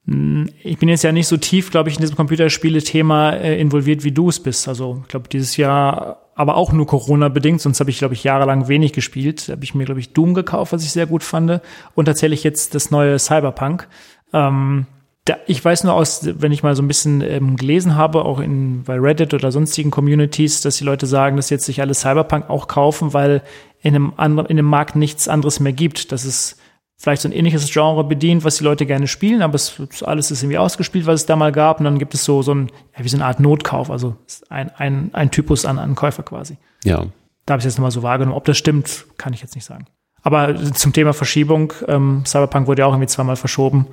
Hm, ich bin jetzt ja nicht so tief, glaube ich, in diesem Computerspiele-Thema äh, involviert, wie du es bist. Also ich glaube, dieses Jahr aber auch nur Corona-bedingt, sonst habe ich, glaube ich, jahrelang wenig gespielt. Da habe ich mir, glaube ich, Doom gekauft, was ich sehr gut fand. Und tatsächlich jetzt das neue Cyberpunk. Ähm, da, ich weiß nur aus, wenn ich mal so ein bisschen ähm, gelesen habe, auch in, bei Reddit oder sonstigen Communities, dass die Leute sagen, dass jetzt sich alle Cyberpunk auch kaufen, weil in einem anderen, in dem Markt nichts anderes mehr gibt. Das ist vielleicht so ein ähnliches Genre bedient, was die Leute gerne spielen, aber es, alles ist irgendwie ausgespielt, was es da mal gab. Und dann gibt es so, so ein, ja, wie so eine Art Notkauf, also ein, ein, ein Typus an, an Käufer quasi. Ja. Da habe ich jetzt nochmal so wahrgenommen. Ob das stimmt, kann ich jetzt nicht sagen. Aber zum Thema Verschiebung, ähm, Cyberpunk wurde ja auch irgendwie zweimal verschoben.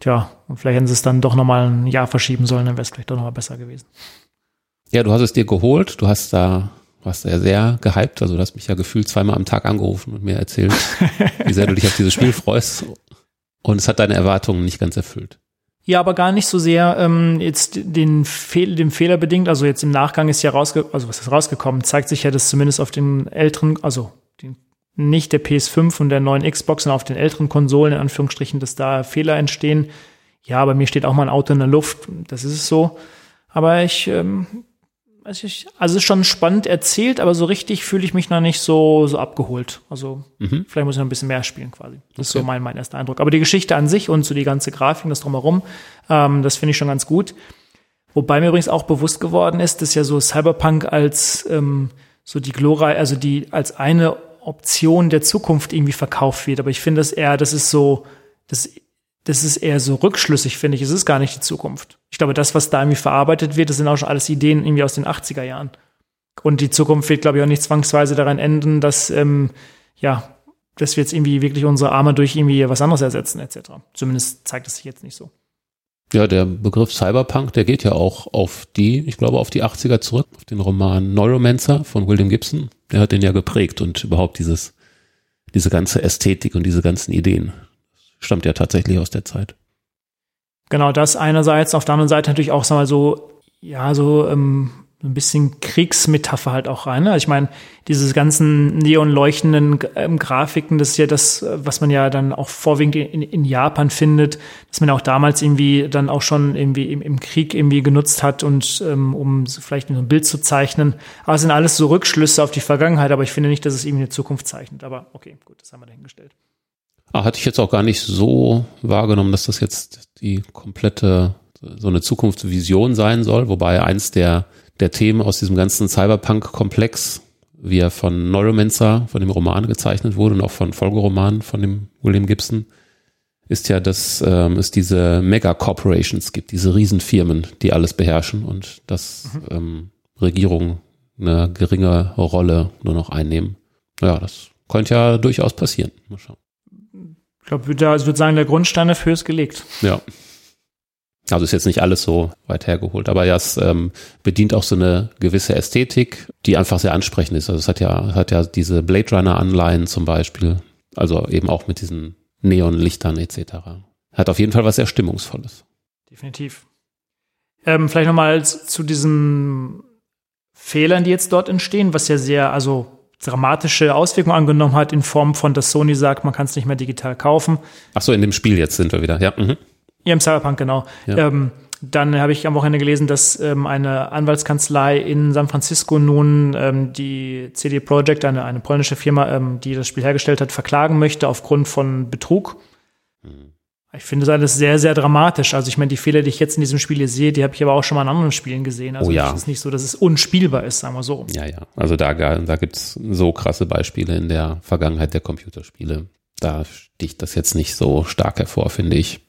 Tja, und vielleicht hätten sie es dann doch nochmal ein Jahr verschieben sollen, dann wäre es vielleicht doch nochmal besser gewesen. Ja, du hast es dir geholt, du hast da, warst ja sehr gehypt, also du hast mich ja gefühlt zweimal am Tag angerufen und mir erzählt, wie sehr du dich auf dieses Spiel freust. Und es hat deine Erwartungen nicht ganz erfüllt. Ja, aber gar nicht so sehr ähm, jetzt den Fehl, dem Fehler bedingt. Also jetzt im Nachgang ist ja rausgekommen, also was ist rausgekommen, zeigt sich ja, dass zumindest auf den älteren, also den nicht der PS5 und der neuen Xbox, sondern auf den älteren Konsolen, in Anführungsstrichen, dass da Fehler entstehen. ja, bei mir steht auch mal ein Auto in der Luft, das ist es so. Aber ich, ähm, also ich, also es ist schon spannend erzählt, aber so richtig fühle ich mich noch nicht so, so abgeholt. Also mhm. vielleicht muss ich noch ein bisschen mehr spielen quasi. Das okay. ist so mein, mein erster Eindruck. Aber die Geschichte an sich und so die ganze Grafik, das drumherum, ähm, das finde ich schon ganz gut. Wobei mir übrigens auch bewusst geworden ist, dass ja so Cyberpunk als ähm, so die Glora, also die als eine Option der Zukunft irgendwie verkauft wird. Aber ich finde das eher, das ist so, das, das ist eher so rückschlüssig, finde ich. Es ist gar nicht die Zukunft. Ich glaube, das, was da irgendwie verarbeitet wird, das sind auch schon alles Ideen irgendwie aus den 80er Jahren. Und die Zukunft wird, glaube ich, auch nicht zwangsweise daran enden, dass, ähm, ja, dass wir jetzt irgendwie wirklich unsere Arme durch irgendwie was anderes ersetzen, etc. Zumindest zeigt es sich jetzt nicht so. Ja, der Begriff Cyberpunk, der geht ja auch auf die, ich glaube, auf die 80er zurück, auf den Roman Neuromancer von William Gibson. Der hat den ja geprägt und überhaupt dieses, diese ganze Ästhetik und diese ganzen Ideen. Stammt ja tatsächlich aus der Zeit. Genau, das einerseits, auf der anderen Seite natürlich auch, wir mal so, ja, so ähm, ein bisschen Kriegsmetapher halt auch rein. Ne? Also ich meine, diese ganzen neonleuchtenden ähm, Grafiken, das ist ja das, was man ja dann auch vorwiegend in, in, Japan findet, dass man auch damals irgendwie dann auch schon irgendwie im, im Krieg irgendwie genutzt hat und ähm, um vielleicht ein Bild zu zeichnen. Aber es sind alles so Rückschlüsse auf die Vergangenheit, aber ich finde nicht, dass es irgendwie eine Zukunft zeichnet. Aber okay, gut, das haben wir dahingestellt. Ah, hatte ich jetzt auch gar nicht so wahrgenommen, dass das jetzt die komplette so eine Zukunftsvision sein soll, wobei eins der der Themen aus diesem ganzen Cyberpunk-Komplex, wie er von Neuromancer, von dem Roman gezeichnet wurde und auch von Folgeromanen von dem William Gibson, ist ja, dass ähm, es diese Mega-Corporations gibt, diese Riesenfirmen, die alles beherrschen und dass mhm. ähm, Regierungen eine geringe Rolle nur noch einnehmen. Ja, das könnte ja durchaus passieren. Mal schauen. Ich glaube, ich würde sagen, der Grundstein dafür ist gelegt. Ja. Also ist jetzt nicht alles so weit hergeholt, aber ja, es ähm, bedient auch so eine gewisse Ästhetik, die einfach sehr ansprechend ist. Also es hat ja, hat ja diese Blade Runner Anleihen zum Beispiel, also eben auch mit diesen Neonlichtern etc. Hat auf jeden Fall was sehr Stimmungsvolles. Definitiv. Ähm, vielleicht nochmal zu diesen Fehlern, die jetzt dort entstehen, was ja sehr, also dramatische Auswirkungen angenommen hat in Form von, dass Sony sagt, man kann es nicht mehr digital kaufen. Ach so, in dem Spiel jetzt sind wir wieder, ja. Mhm. Ja, im Cyberpunk, genau. Ja. Ähm, dann habe ich am Wochenende gelesen, dass ähm, eine Anwaltskanzlei in San Francisco nun ähm, die CD Projekt, eine, eine polnische Firma, ähm, die das Spiel hergestellt hat, verklagen möchte aufgrund von Betrug. Mhm. Ich finde das alles sehr, sehr dramatisch. Also ich meine, die Fehler, die ich jetzt in diesem Spiel sehe, die habe ich aber auch schon mal in anderen Spielen gesehen. Also oh ja. es ist nicht so, dass es unspielbar ist, sagen wir so. Ja, ja. Also da, da gibt's so krasse Beispiele in der Vergangenheit der Computerspiele. Da sticht das jetzt nicht so stark hervor, finde ich.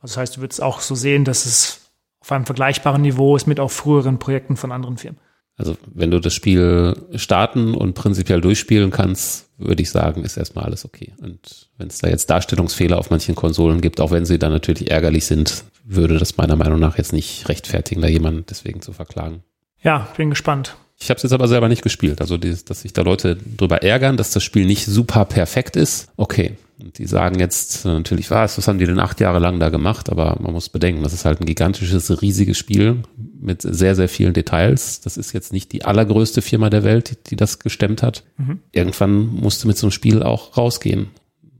Also das heißt, du würdest auch so sehen, dass es auf einem vergleichbaren Niveau ist mit auch früheren Projekten von anderen Firmen. Also wenn du das Spiel starten und prinzipiell durchspielen kannst, würde ich sagen, ist erstmal alles okay. Und wenn es da jetzt Darstellungsfehler auf manchen Konsolen gibt, auch wenn sie dann natürlich ärgerlich sind, würde das meiner Meinung nach jetzt nicht rechtfertigen, da jemanden deswegen zu verklagen. Ja, bin gespannt. Ich habe es jetzt aber selber nicht gespielt. Also, dass sich da Leute drüber ärgern, dass das Spiel nicht super perfekt ist. Okay, und die sagen jetzt natürlich, was, was haben die denn acht Jahre lang da gemacht? Aber man muss bedenken, das ist halt ein gigantisches, riesiges Spiel mit sehr, sehr vielen Details. Das ist jetzt nicht die allergrößte Firma der Welt, die, die das gestemmt hat. Mhm. Irgendwann musste mit so einem Spiel auch rausgehen.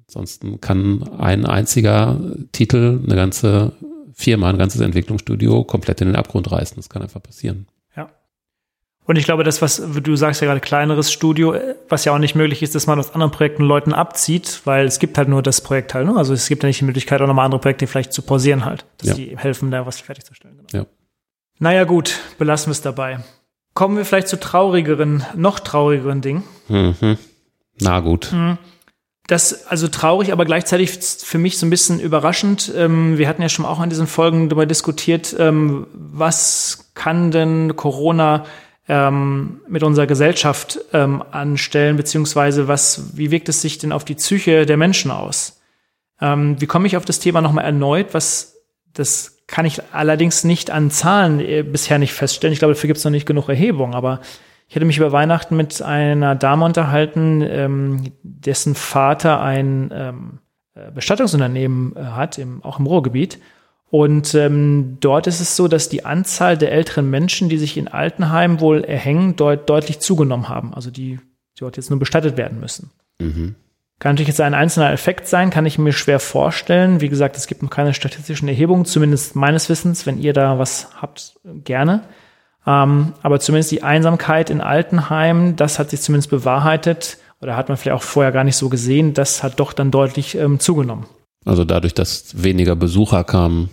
Ansonsten kann ein einziger Titel eine ganze Firma, ein ganzes Entwicklungsstudio komplett in den Abgrund reißen. Das kann einfach passieren. Und ich glaube, das, was du sagst ja gerade, kleineres Studio, was ja auch nicht möglich ist, dass man aus anderen Projekten Leuten abzieht, weil es gibt halt nur das Projekt halt. Ne? Also es gibt ja nicht die Möglichkeit, auch nochmal andere Projekte vielleicht zu pausieren halt, dass ja. die helfen, da was fertigzustellen. Genau. Ja. Naja gut, belassen wir es dabei. Kommen wir vielleicht zu traurigeren, noch traurigeren Dingen. Mhm. Na gut. Mhm. Das, also traurig, aber gleichzeitig für mich so ein bisschen überraschend. Ähm, wir hatten ja schon auch in diesen Folgen darüber diskutiert, ähm, was kann denn Corona ähm, mit unserer Gesellschaft ähm, anstellen, beziehungsweise was, wie wirkt es sich denn auf die Psyche der Menschen aus? Ähm, wie komme ich auf das Thema nochmal erneut? Was, das kann ich allerdings nicht an Zahlen äh, bisher nicht feststellen. Ich glaube, dafür gibt es noch nicht genug Erhebung, aber ich hätte mich über Weihnachten mit einer Dame unterhalten, ähm, dessen Vater ein ähm, äh, Bestattungsunternehmen äh, hat, im, auch im Ruhrgebiet. Und ähm, dort ist es so, dass die Anzahl der älteren Menschen, die sich in Altenheimen wohl erhängen, deut deutlich zugenommen haben. Also die, die dort jetzt nur bestattet werden müssen. Mhm. Kann natürlich jetzt ein einzelner Effekt sein, kann ich mir schwer vorstellen. Wie gesagt, es gibt noch keine statistischen Erhebungen, zumindest meines Wissens. Wenn ihr da was habt, gerne. Ähm, aber zumindest die Einsamkeit in Altenheimen, das hat sich zumindest bewahrheitet oder hat man vielleicht auch vorher gar nicht so gesehen, das hat doch dann deutlich ähm, zugenommen. Also dadurch, dass weniger Besucher kamen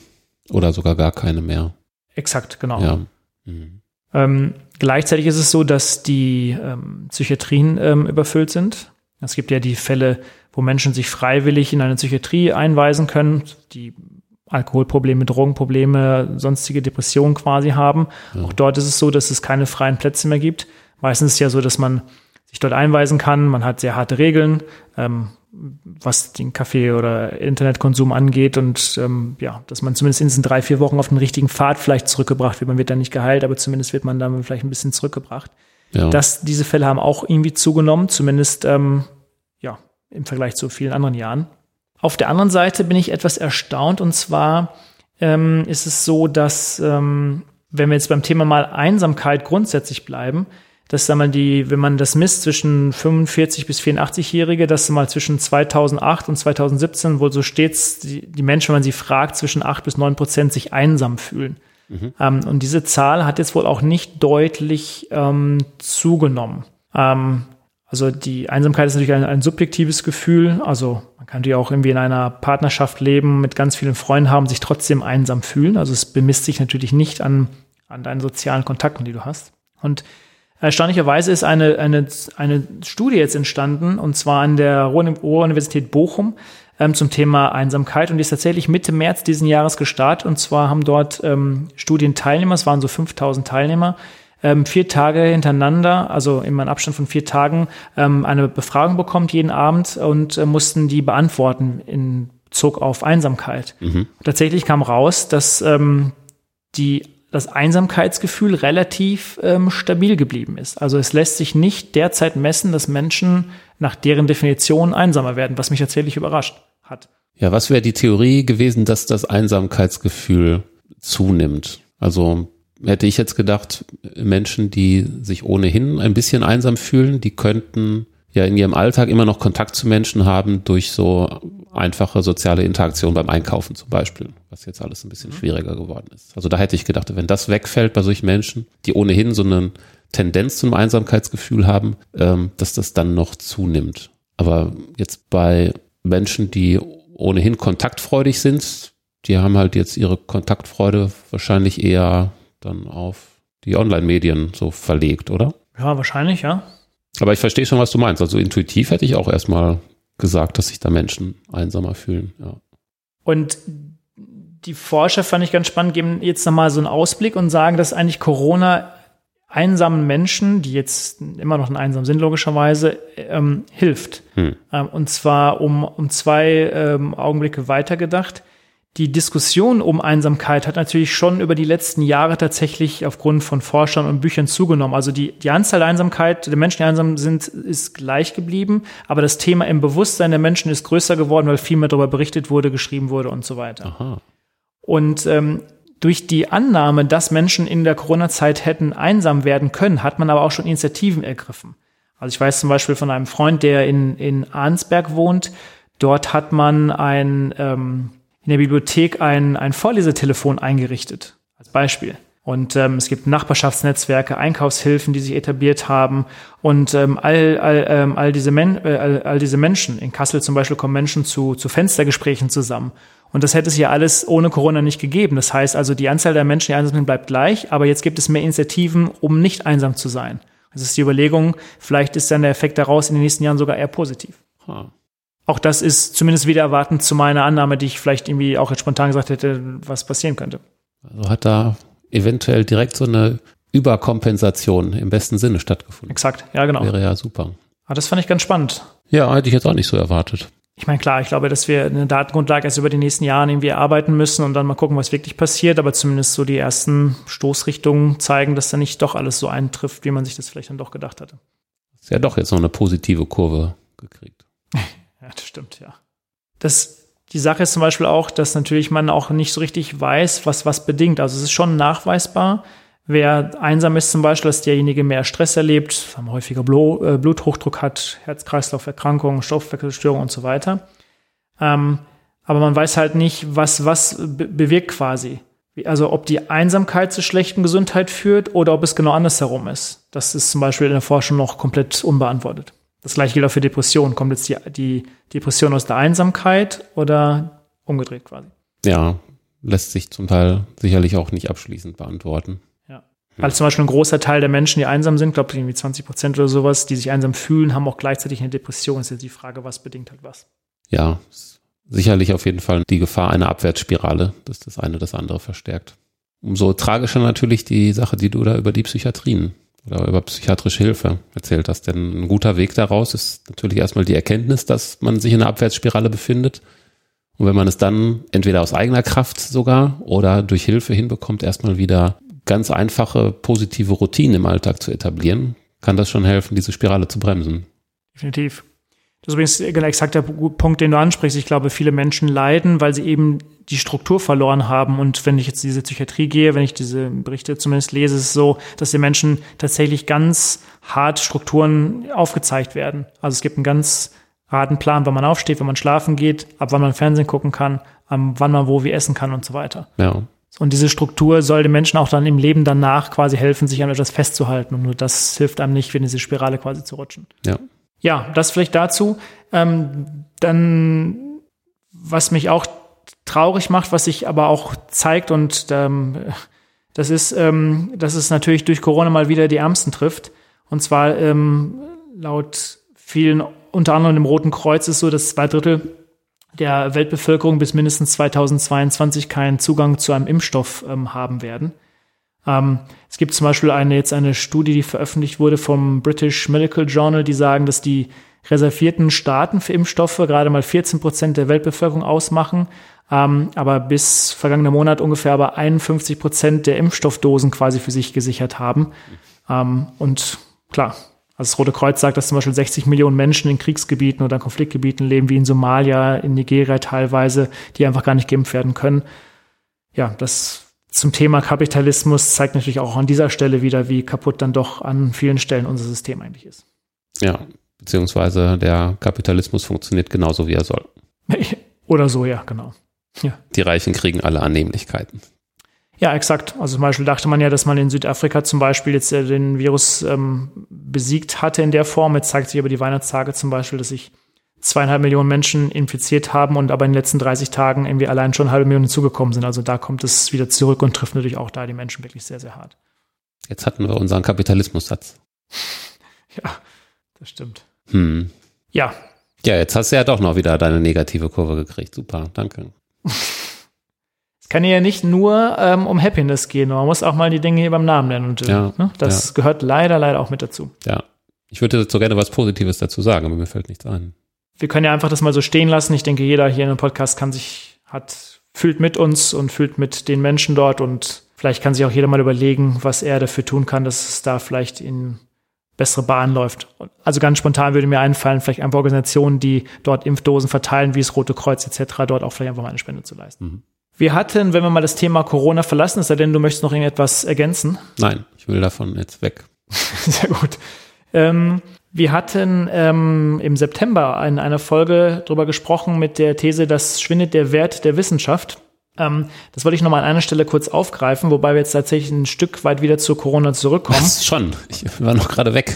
oder sogar gar keine mehr. Exakt, genau. Ja. Mhm. Ähm, gleichzeitig ist es so, dass die ähm, Psychiatrien ähm, überfüllt sind. Es gibt ja die Fälle, wo Menschen sich freiwillig in eine Psychiatrie einweisen können, die Alkoholprobleme, Drogenprobleme, sonstige Depressionen quasi haben. Ja. Auch dort ist es so, dass es keine freien Plätze mehr gibt. Meistens ist es ja so, dass man sich dort einweisen kann. Man hat sehr harte Regeln, ähm, was den Kaffee- oder Internetkonsum angeht und ähm, ja, dass man zumindest in diesen drei, vier Wochen auf den richtigen Pfad vielleicht zurückgebracht wird. Man wird dann nicht geheilt, aber zumindest wird man dann vielleicht ein bisschen zurückgebracht. Ja. Das, diese Fälle haben auch irgendwie zugenommen, zumindest ähm, ja, im Vergleich zu vielen anderen Jahren. Auf der anderen Seite bin ich etwas erstaunt und zwar ähm, ist es so, dass ähm, wenn wir jetzt beim Thema mal Einsamkeit grundsätzlich bleiben, dass da mal die, wenn man das misst zwischen 45 bis 84-Jährige, dass mal zwischen 2008 und 2017 wohl so stets die, die Menschen, wenn man sie fragt, zwischen 8 bis 9 Prozent sich einsam fühlen. Mhm. Ähm, und diese Zahl hat jetzt wohl auch nicht deutlich ähm, zugenommen. Ähm, also die Einsamkeit ist natürlich ein, ein, subjektives Gefühl. Also man kann natürlich auch irgendwie in einer Partnerschaft leben, mit ganz vielen Freunden haben, sich trotzdem einsam fühlen. Also es bemisst sich natürlich nicht an, an deinen sozialen Kontakten, die du hast. Und erstaunlicherweise ist eine, eine, eine Studie jetzt entstanden, und zwar an der Ruhr-Universität Bochum, ähm, zum Thema Einsamkeit und die ist tatsächlich Mitte März diesen Jahres gestartet. Und zwar haben dort ähm, Studienteilnehmer, es waren so 5000 Teilnehmer, ähm, vier Tage hintereinander, also immer einen Abstand von vier Tagen, ähm, eine Befragung bekommen jeden Abend und äh, mussten die beantworten in Bezug auf Einsamkeit. Mhm. Tatsächlich kam raus, dass ähm, die das Einsamkeitsgefühl relativ ähm, stabil geblieben ist. Also es lässt sich nicht derzeit messen, dass Menschen nach deren Definition einsamer werden, was mich tatsächlich überrascht hat. Ja, was wäre die Theorie gewesen, dass das Einsamkeitsgefühl zunimmt? Also hätte ich jetzt gedacht, Menschen, die sich ohnehin ein bisschen einsam fühlen, die könnten ja in ihrem Alltag immer noch Kontakt zu Menschen haben durch so einfache soziale Interaktion beim Einkaufen zum Beispiel, was jetzt alles ein bisschen mhm. schwieriger geworden ist. Also da hätte ich gedacht, wenn das wegfällt bei solchen Menschen, die ohnehin so eine Tendenz zum Einsamkeitsgefühl haben, ähm, dass das dann noch zunimmt. Aber jetzt bei Menschen, die ohnehin kontaktfreudig sind, die haben halt jetzt ihre Kontaktfreude wahrscheinlich eher dann auf die Online-Medien so verlegt, oder? Ja, wahrscheinlich, ja. Aber ich verstehe schon, was du meinst. Also intuitiv hätte ich auch erstmal gesagt, dass sich da Menschen einsamer fühlen, ja. Und die Forscher fand ich ganz spannend, geben jetzt nochmal so einen Ausblick und sagen, dass eigentlich Corona einsamen Menschen, die jetzt immer noch einsam sind, logischerweise, ähm, hilft. Hm. Ähm, und zwar um, um zwei ähm, Augenblicke weitergedacht. Die Diskussion um Einsamkeit hat natürlich schon über die letzten Jahre tatsächlich aufgrund von Forschern und Büchern zugenommen. Also die, die Anzahl der Einsamkeit, der Menschen, die einsam sind, ist gleich geblieben. Aber das Thema im Bewusstsein der Menschen ist größer geworden, weil viel mehr darüber berichtet wurde, geschrieben wurde und so weiter. Aha. Und ähm, durch die Annahme, dass Menschen in der Corona-Zeit hätten einsam werden können, hat man aber auch schon Initiativen ergriffen. Also ich weiß zum Beispiel von einem Freund, der in, in Arnsberg wohnt. Dort hat man ein, ähm, in der Bibliothek ein, ein Vorlesetelefon eingerichtet, als Beispiel. Und ähm, es gibt Nachbarschaftsnetzwerke, Einkaufshilfen, die sich etabliert haben. Und ähm, all, all, ähm, all, diese Men äh, all, all diese Menschen, in Kassel zum Beispiel kommen Menschen zu, zu Fenstergesprächen zusammen. Und das hätte es ja alles ohne Corona nicht gegeben. Das heißt also, die Anzahl der Menschen, die einsam sind, bleibt gleich, aber jetzt gibt es mehr Initiativen, um nicht einsam zu sein. Das ist die Überlegung, vielleicht ist dann der Effekt daraus in den nächsten Jahren sogar eher positiv. Hm. Auch das ist zumindest wieder erwartend zu meiner Annahme, die ich vielleicht irgendwie auch jetzt spontan gesagt hätte, was passieren könnte. Also hat da eventuell direkt so eine Überkompensation im besten Sinne stattgefunden. Exakt, ja genau. Wäre ja super. Aber ah, das fand ich ganz spannend. Ja, hätte ich jetzt auch nicht so erwartet ich meine, klar, ich glaube, dass wir eine Datengrundlage erst über die nächsten Jahre irgendwie erarbeiten müssen und dann mal gucken, was wirklich passiert. Aber zumindest so die ersten Stoßrichtungen zeigen, dass da nicht doch alles so eintrifft, wie man sich das vielleicht dann doch gedacht hatte. Ist ja doch jetzt noch eine positive Kurve gekriegt. ja, das stimmt, ja. Das, die Sache ist zum Beispiel auch, dass natürlich man auch nicht so richtig weiß, was was bedingt. Also es ist schon nachweisbar, Wer einsam ist zum Beispiel, dass derjenige mehr Stress erlebt, häufiger äh, Bluthochdruck hat, Herz-Kreislauf-Erkrankungen, Stoffwechselstörungen und so weiter. Ähm, aber man weiß halt nicht, was was bewirkt quasi. Also ob die Einsamkeit zu schlechten Gesundheit führt oder ob es genau andersherum ist. Das ist zum Beispiel in der Forschung noch komplett unbeantwortet. Das gleiche gilt auch für Depressionen. Kommt jetzt die, die Depression aus der Einsamkeit oder umgedreht quasi? Ja, lässt sich zum Teil sicherlich auch nicht abschließend beantworten. Weil zum Beispiel ein großer Teil der Menschen, die einsam sind, glaube ich irgendwie 20 Prozent oder sowas, die sich einsam fühlen, haben auch gleichzeitig eine Depression. Das ist jetzt die Frage, was bedingt halt was. Ja, sicherlich auf jeden Fall die Gefahr einer Abwärtsspirale, dass das eine das andere verstärkt. Umso tragischer natürlich die Sache, die du da über die Psychiatrien oder über psychiatrische Hilfe erzählt hast. Denn ein guter Weg daraus ist natürlich erstmal die Erkenntnis, dass man sich in einer Abwärtsspirale befindet. Und wenn man es dann entweder aus eigener Kraft sogar oder durch Hilfe hinbekommt, erstmal wieder ganz einfache positive Routinen im Alltag zu etablieren, kann das schon helfen, diese Spirale zu bremsen. Definitiv. Das ist übrigens genau exakt der Punkt, den du ansprichst. Ich glaube, viele Menschen leiden, weil sie eben die Struktur verloren haben. Und wenn ich jetzt diese Psychiatrie gehe, wenn ich diese Berichte zumindest lese, ist es so, dass den Menschen tatsächlich ganz hart Strukturen aufgezeigt werden. Also es gibt einen ganz harten Plan, wann man aufsteht, wann man schlafen geht, ab wann man Fernsehen gucken kann, wann man wo wie essen kann und so weiter. Ja. Und diese Struktur soll den Menschen auch dann im Leben danach quasi helfen, sich an etwas festzuhalten. Und nur das hilft einem nicht, in diese Spirale quasi zu rutschen. Ja. Ja, das vielleicht dazu. Ähm, dann, was mich auch traurig macht, was sich aber auch zeigt und ähm, das ist, ähm, dass es natürlich durch Corona mal wieder die Ärmsten trifft. Und zwar ähm, laut vielen, unter anderem dem Roten Kreuz ist so, dass zwei Drittel der Weltbevölkerung bis mindestens 2022 keinen Zugang zu einem Impfstoff ähm, haben werden. Ähm, es gibt zum Beispiel eine, jetzt eine Studie, die veröffentlicht wurde vom British Medical Journal, die sagen, dass die reservierten Staaten für Impfstoffe gerade mal 14 Prozent der Weltbevölkerung ausmachen, ähm, aber bis vergangener Monat ungefähr aber 51 Prozent der Impfstoffdosen quasi für sich gesichert haben. Ähm, und klar, also das Rote Kreuz sagt, dass zum Beispiel 60 Millionen Menschen in Kriegsgebieten oder Konfliktgebieten leben, wie in Somalia, in Nigeria teilweise, die einfach gar nicht geimpft werden können. Ja, das zum Thema Kapitalismus zeigt natürlich auch an dieser Stelle wieder, wie kaputt dann doch an vielen Stellen unser System eigentlich ist. Ja, beziehungsweise der Kapitalismus funktioniert genauso, wie er soll. Oder so, ja, genau. Ja. Die Reichen kriegen alle Annehmlichkeiten. Ja, exakt. Also zum Beispiel dachte man ja, dass man in Südafrika zum Beispiel jetzt äh, den Virus ähm, besiegt hatte in der Form. Jetzt zeigt sich aber die Weihnachtstage zum Beispiel, dass sich zweieinhalb Millionen Menschen infiziert haben und aber in den letzten 30 Tagen irgendwie allein schon eine halbe Million hinzugekommen sind. Also da kommt es wieder zurück und trifft natürlich auch da die Menschen wirklich sehr, sehr hart. Jetzt hatten wir unseren Kapitalismussatz. Ja, das stimmt. Hm. Ja. Ja, jetzt hast du ja doch noch wieder deine negative Kurve gekriegt. Super, danke. Es kann ja nicht nur ähm, um Happiness gehen, man muss auch mal die Dinge hier beim Namen nennen. Und, ja, ne? Das ja. gehört leider, leider auch mit dazu. Ja. Ich würde so gerne was Positives dazu sagen, aber mir fällt nichts ein. Wir können ja einfach das mal so stehen lassen. Ich denke, jeder hier in einem Podcast kann sich, hat, fühlt mit uns und fühlt mit den Menschen dort und vielleicht kann sich auch jeder mal überlegen, was er dafür tun kann, dass es da vielleicht in bessere Bahn läuft. Also ganz spontan würde mir einfallen, vielleicht einfach Organisationen, die dort Impfdosen verteilen, wie das Rote Kreuz etc., dort auch vielleicht einfach mal eine Spende zu leisten. Mhm. Wir hatten, wenn wir mal das Thema Corona verlassen, es sei denn, du möchtest noch irgendetwas ergänzen? Nein, ich will davon jetzt weg. Sehr gut. Ähm, wir hatten ähm, im September in einer Folge darüber gesprochen mit der These, dass schwindet der Wert der Wissenschaft. Ähm, das wollte ich nochmal an einer Stelle kurz aufgreifen, wobei wir jetzt tatsächlich ein Stück weit wieder zu Corona zurückkommen. Das schon. Ich war noch gerade weg.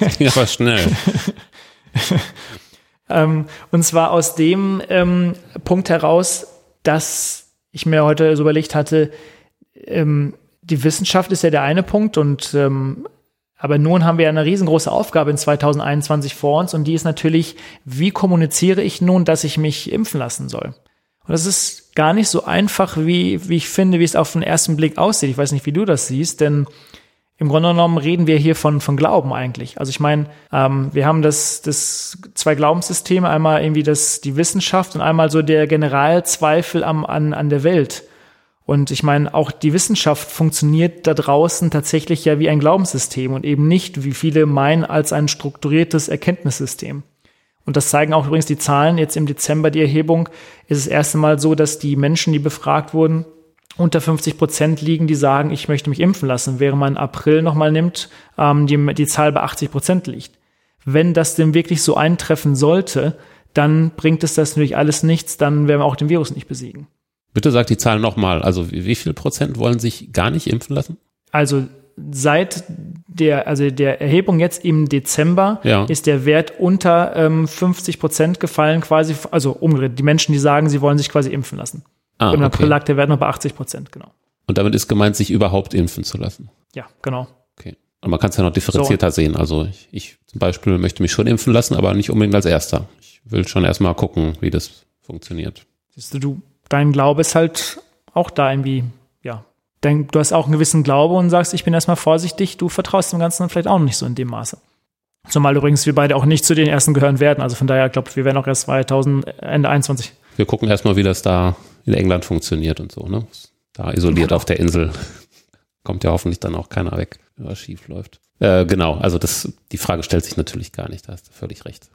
ging aber schnell. ähm, und zwar aus dem ähm, Punkt heraus, dass ich mir heute so überlegt hatte, ähm, die Wissenschaft ist ja der eine Punkt und ähm, aber nun haben wir eine riesengroße Aufgabe in 2021 vor uns und die ist natürlich, wie kommuniziere ich nun, dass ich mich impfen lassen soll? Und das ist gar nicht so einfach, wie, wie ich finde, wie es auf den ersten Blick aussieht. Ich weiß nicht, wie du das siehst, denn im Grunde genommen reden wir hier von, von Glauben eigentlich. Also ich meine, ähm, wir haben das, das zwei Glaubenssysteme, einmal irgendwie das, die Wissenschaft und einmal so der Generalzweifel am, an, an der Welt. Und ich meine, auch die Wissenschaft funktioniert da draußen tatsächlich ja wie ein Glaubenssystem und eben nicht, wie viele meinen, als ein strukturiertes Erkenntnissystem. Und das zeigen auch übrigens die Zahlen. Jetzt im Dezember die Erhebung ist es erste Mal so, dass die Menschen, die befragt wurden, unter 50 Prozent liegen, die sagen, ich möchte mich impfen lassen, während man April nochmal nimmt, ähm, die, die Zahl bei 80 Prozent liegt. Wenn das denn wirklich so eintreffen sollte, dann bringt es das natürlich alles nichts, dann werden wir auch den Virus nicht besiegen. Bitte sag die Zahl nochmal. Also wie, wie viel Prozent wollen sich gar nicht impfen lassen? Also seit der, also der Erhebung jetzt im Dezember Ja. ist der Wert unter ähm, 50 Prozent gefallen, quasi, also umgedreht. Die Menschen, die sagen, sie wollen sich quasi impfen lassen. Ah, Im April okay. lag der Wert noch bei 80 Prozent, genau. Und damit ist gemeint, sich überhaupt impfen zu lassen. Ja, genau. Okay. Und man kann es ja noch differenzierter sehen. Also ich, ich zum Beispiel möchte mich schon impfen lassen, aber nicht unbedingt als Erster. Ich will schon erstmal gucken, wie das funktioniert. Siehst du, du, dein Glaube ist halt auch da irgendwie, ja. Dein, du hast auch einen gewissen Glaube und sagst, ich bin erstmal vorsichtig, du vertraust dem Ganzen vielleicht auch nicht so in dem Maße. Zumal übrigens wir beide auch nicht zu den ersten gehören werden. Also von daher, glaube wir werden auch erst 2000, Ende 21. Wir gucken erstmal, wie das da in England funktioniert und so, ne? Da isoliert auf der Insel. Kommt ja hoffentlich dann auch keiner weg, wenn was schief läuft. Äh, genau, also das, die Frage stellt sich natürlich gar nicht, da hast du völlig recht.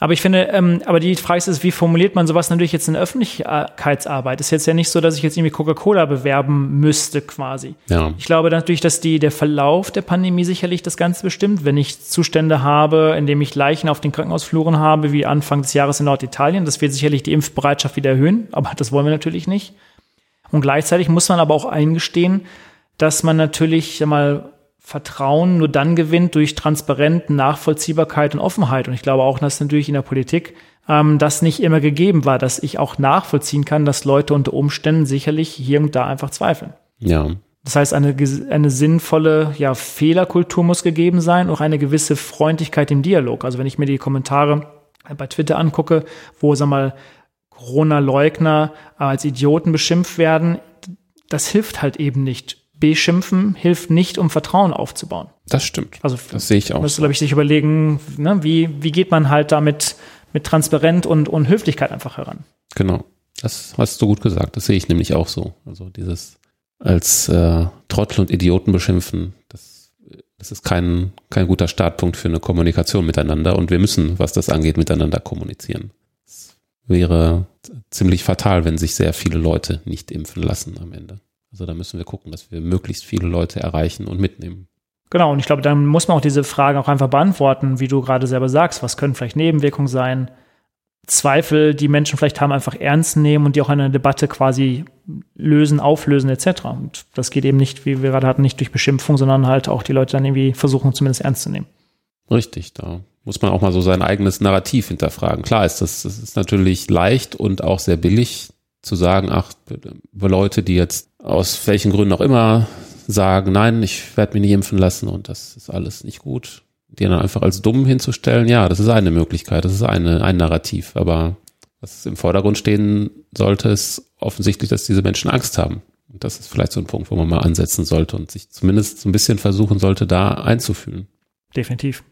Aber ich finde, ähm, aber die Frage ist, wie formuliert man sowas natürlich jetzt in der Öffentlichkeitsarbeit? Ist jetzt ja nicht so, dass ich jetzt irgendwie Coca-Cola bewerben müsste, quasi. Ja, Ich glaube natürlich, dass die, der Verlauf der Pandemie sicherlich das Ganze bestimmt. Wenn ich Zustände habe, in dem ich Leichen auf den Krankenhausfluren habe, wie Anfang des Jahres in Norditalien, das wird sicherlich die Impfbereitschaft wieder erhöhen, aber das wollen wir natürlich nicht. Und gleichzeitig muss man aber auch eingestehen, dass man natürlich sag mal Vertrauen nur dann gewinnt durch Transparenz, Nachvollziehbarkeit und Offenheit. Und ich glaube auch, dass natürlich in der Politik ähm, das nicht immer gegeben war, dass ich auch nachvollziehen kann, dass Leute unter Umständen sicherlich hier und da einfach zweifeln. ja, Das heißt, eine, eine sinnvolle ja, Fehlerkultur muss gegeben sein, auch eine gewisse Freundlichkeit im Dialog. Also wenn ich mir die Kommentare bei Twitter angucke, wo, sag mal, Corona-Leugner als Idioten beschimpft werden, das hilft halt eben nicht. Beschimpfen hilft nicht, um Vertrauen aufzubauen. das stimmt. Also Das sehe ich auch. muss, glaube ich, sich überlegen, ne, wie, wie geht man halt damit mit Transparenz und, und Höflichkeit einfach heran. Genau. Das hast du gut gesagt. Das sehe ich nämlich auch so. Also dieses als äh, Trottel und Idioten beschimpfen, das, das ist kein, kein guter Startpunkt für eine Kommunikation miteinander. Und wir müssen, was das angeht, miteinander kommunizieren. Es wäre ziemlich fatal, wenn sich sehr viele Leute nicht impfen lassen am Ende. Also da müssen wir gucken, dass wir möglichst viele Leute erreichen und mitnehmen. Genau, und ich glaube, dann muss man auch diese Fragen auch einfach beantworten, wie du gerade selber sagst. Was können vielleicht Nebenwirkungen sein? Zweifel, die Menschen vielleicht haben, einfach ernst nehmen und die auch in einer Debatte quasi lösen, auflösen etc. Und das geht eben nicht, wie wir gerade hatten, nicht durch Beschimpfung, sondern halt auch die Leute dann irgendwie versuchen, zumindest ernst zu nehmen. Richtig, da muss man auch mal so sein eigenes Narrativ hinterfragen. Klar ist das, das ist natürlich leicht und auch sehr billig zu sagen, ach, für Leute, die jetzt aus welchen Gründen auch immer sagen, nein, ich werde mich nicht impfen lassen und das ist alles nicht gut, die dann einfach als dumm hinzustellen, ja, das ist eine Möglichkeit, das ist eine, ein Narrativ, aber was im Vordergrund stehen sollte, ist offensichtlich, dass diese Menschen Angst haben. Und das ist vielleicht so ein Punkt, wo man mal ansetzen sollte und sich zumindest so ein bisschen versuchen sollte, da einzufühlen. Definitiv.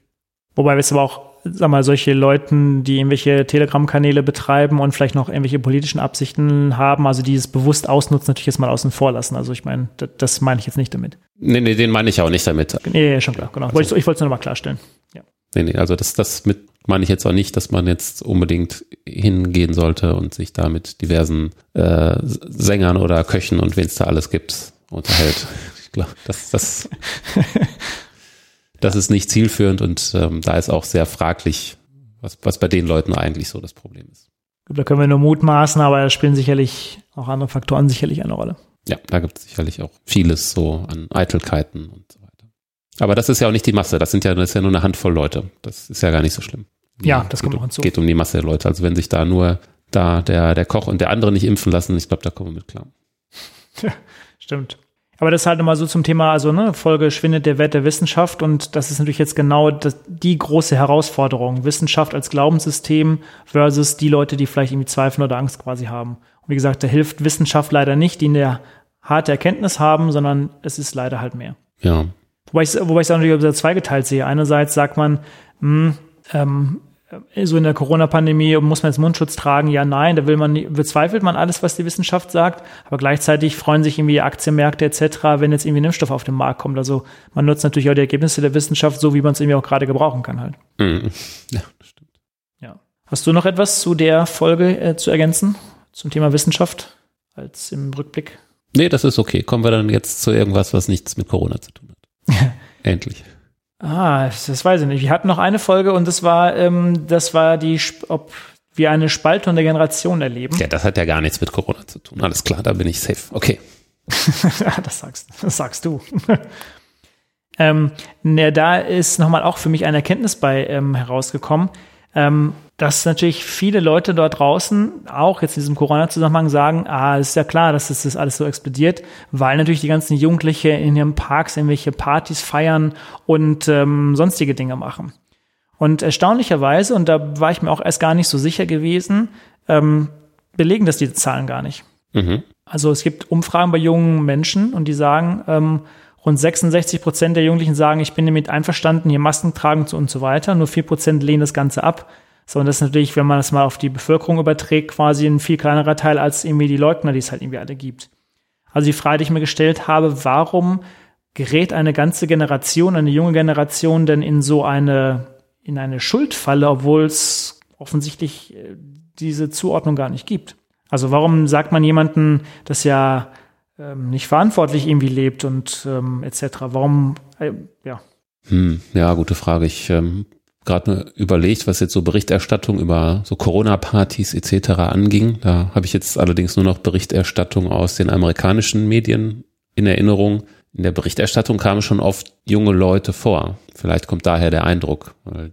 Wobei wir es aber auch, sag mal, solche Leuten, die irgendwelche Telegram-Kanäle betreiben und vielleicht noch irgendwelche politischen Absichten haben, also die es bewusst ausnutzen, natürlich jetzt mal außen vor lassen. Also ich meine, das, das meine ich jetzt nicht damit. Nee, nee, den meine ich auch nicht damit. Nee, ja, schon klar, genau. Wollte ich, wollte es nur mal klarstellen. Ja. Nee, nee, also das, das mit meine ich jetzt auch nicht, dass man jetzt unbedingt hingehen sollte und sich da mit diversen äh, Sängern oder Köchen und wen es da alles gibt unterhält. Ich glaube, das, das, das ist nicht zielführend und ähm, da ist auch sehr fraglich, was, was bei den Leuten eigentlich so das Problem ist. Da können wir nur mutmaßen, aber da spielen sicherlich auch andere Faktoren sicherlich eine Rolle. Ja, da gibt es sicherlich auch vieles so an Eitelkeiten und so weiter. Aber das ist ja auch nicht die Masse, das sind ja, das ist ja nur eine Handvoll Leute. Das ist ja gar nicht so schlimm. Ja, das geht kommt um, noch hinzu. geht um die Masse der Leute. Also wenn sich da nur da der, der Koch und der andere nicht impfen lassen, ich glaube, da kommen wir mit klar. Stimmt. Aber das ist halt nochmal so zum Thema, also ne, Folge schwindet der Wert der Wissenschaft und das ist natürlich jetzt genau das, die große Herausforderung. Wissenschaft als Glaubenssystem versus die Leute, die vielleicht irgendwie Zweifel oder Angst quasi haben. Und wie gesagt, da hilft Wissenschaft leider nicht, die eine harte Erkenntnis haben, sondern es ist leider halt mehr. Ja, Wobei ich wobei ich es natürlich zweigeteilt sehe. Einerseits sagt man, mh, ähm, so in der Corona-Pandemie muss man jetzt Mundschutz tragen? Ja, nein, da will man, nie- bezweifelt man alles, was die Wissenschaft sagt, aber gleichzeitig freuen sich irgendwie Aktienmärkte etc., wenn jetzt irgendwie ein Impfstoff auf den Markt kommt. Also man nutzt natürlich auch die Ergebnisse der Wissenschaft so, wie man es irgendwie auch gerade gebrauchen kann halt. Mhm. ja das stimmt. Ja. Hast du noch etwas zu der Folge äh, zu ergänzen zum Thema Wissenschaft als im Rückblick? Nee, das ist okay. Kommen wir dann jetzt zu irgendwas, was nichts mit Corona zu tun hat. Endlich. Ah, das weiß ich nicht. Wir hatten noch eine Folge und das war, ähm, das war die, ob wir eine Spaltung der Generation erleben. Ja, das hat ja gar nichts mit Corona zu tun. Alles klar, da bin ich safe. Okay. das sagst, das sagst du. ähm, ne, da ist nochmal auch für mich eine Erkenntnis bei ähm, herausgekommen, ähm, dass natürlich viele Leute dort draußen auch jetzt in diesem Corona-Zusammenhang sagen, ah, ist ja klar, dass das, das alles so explodiert, weil natürlich die ganzen Jugendliche in ihren Parks irgendwelche Partys feiern und ähm, sonstige Dinge machen. Und erstaunlicherweise, und da war ich mir auch erst gar nicht so sicher gewesen, ähm, belegen das diese Zahlen gar nicht. Mhm. Also es gibt Umfragen bei jungen Menschen und die sagen, ähm, rund 66 Prozent der Jugendlichen sagen, ich bin damit einverstanden, hier Masken tragen und so weiter. Nur vier Prozent lehnen das Ganze ab. So, und das ist natürlich, wenn man das mal auf die Bevölkerung überträgt, quasi ein viel kleinerer Teil als irgendwie die Leugner, die es halt irgendwie alle gibt. Also die Frage, die ich mir gestellt habe, warum gerät eine ganze Generation, eine junge Generation denn in so eine, in eine Schuldfalle, obwohl es offensichtlich äh, diese Zuordnung gar nicht gibt? Also warum sagt man jemanden, dass ja ähm, nicht verantwortlich irgendwie lebt und ähm, etc. Warum, äh, ja. Hm, ja, gute Frage. Ich ähm, gerade überlegt, was jetzt so Berichterstattung über so Corona-Partys etc. anging. Da habe ich jetzt allerdings nur noch Berichterstattung aus den amerikanischen Medien in Erinnerung. In der Berichterstattung kamen schon oft junge Leute vor. Vielleicht kommt daher der Eindruck, weil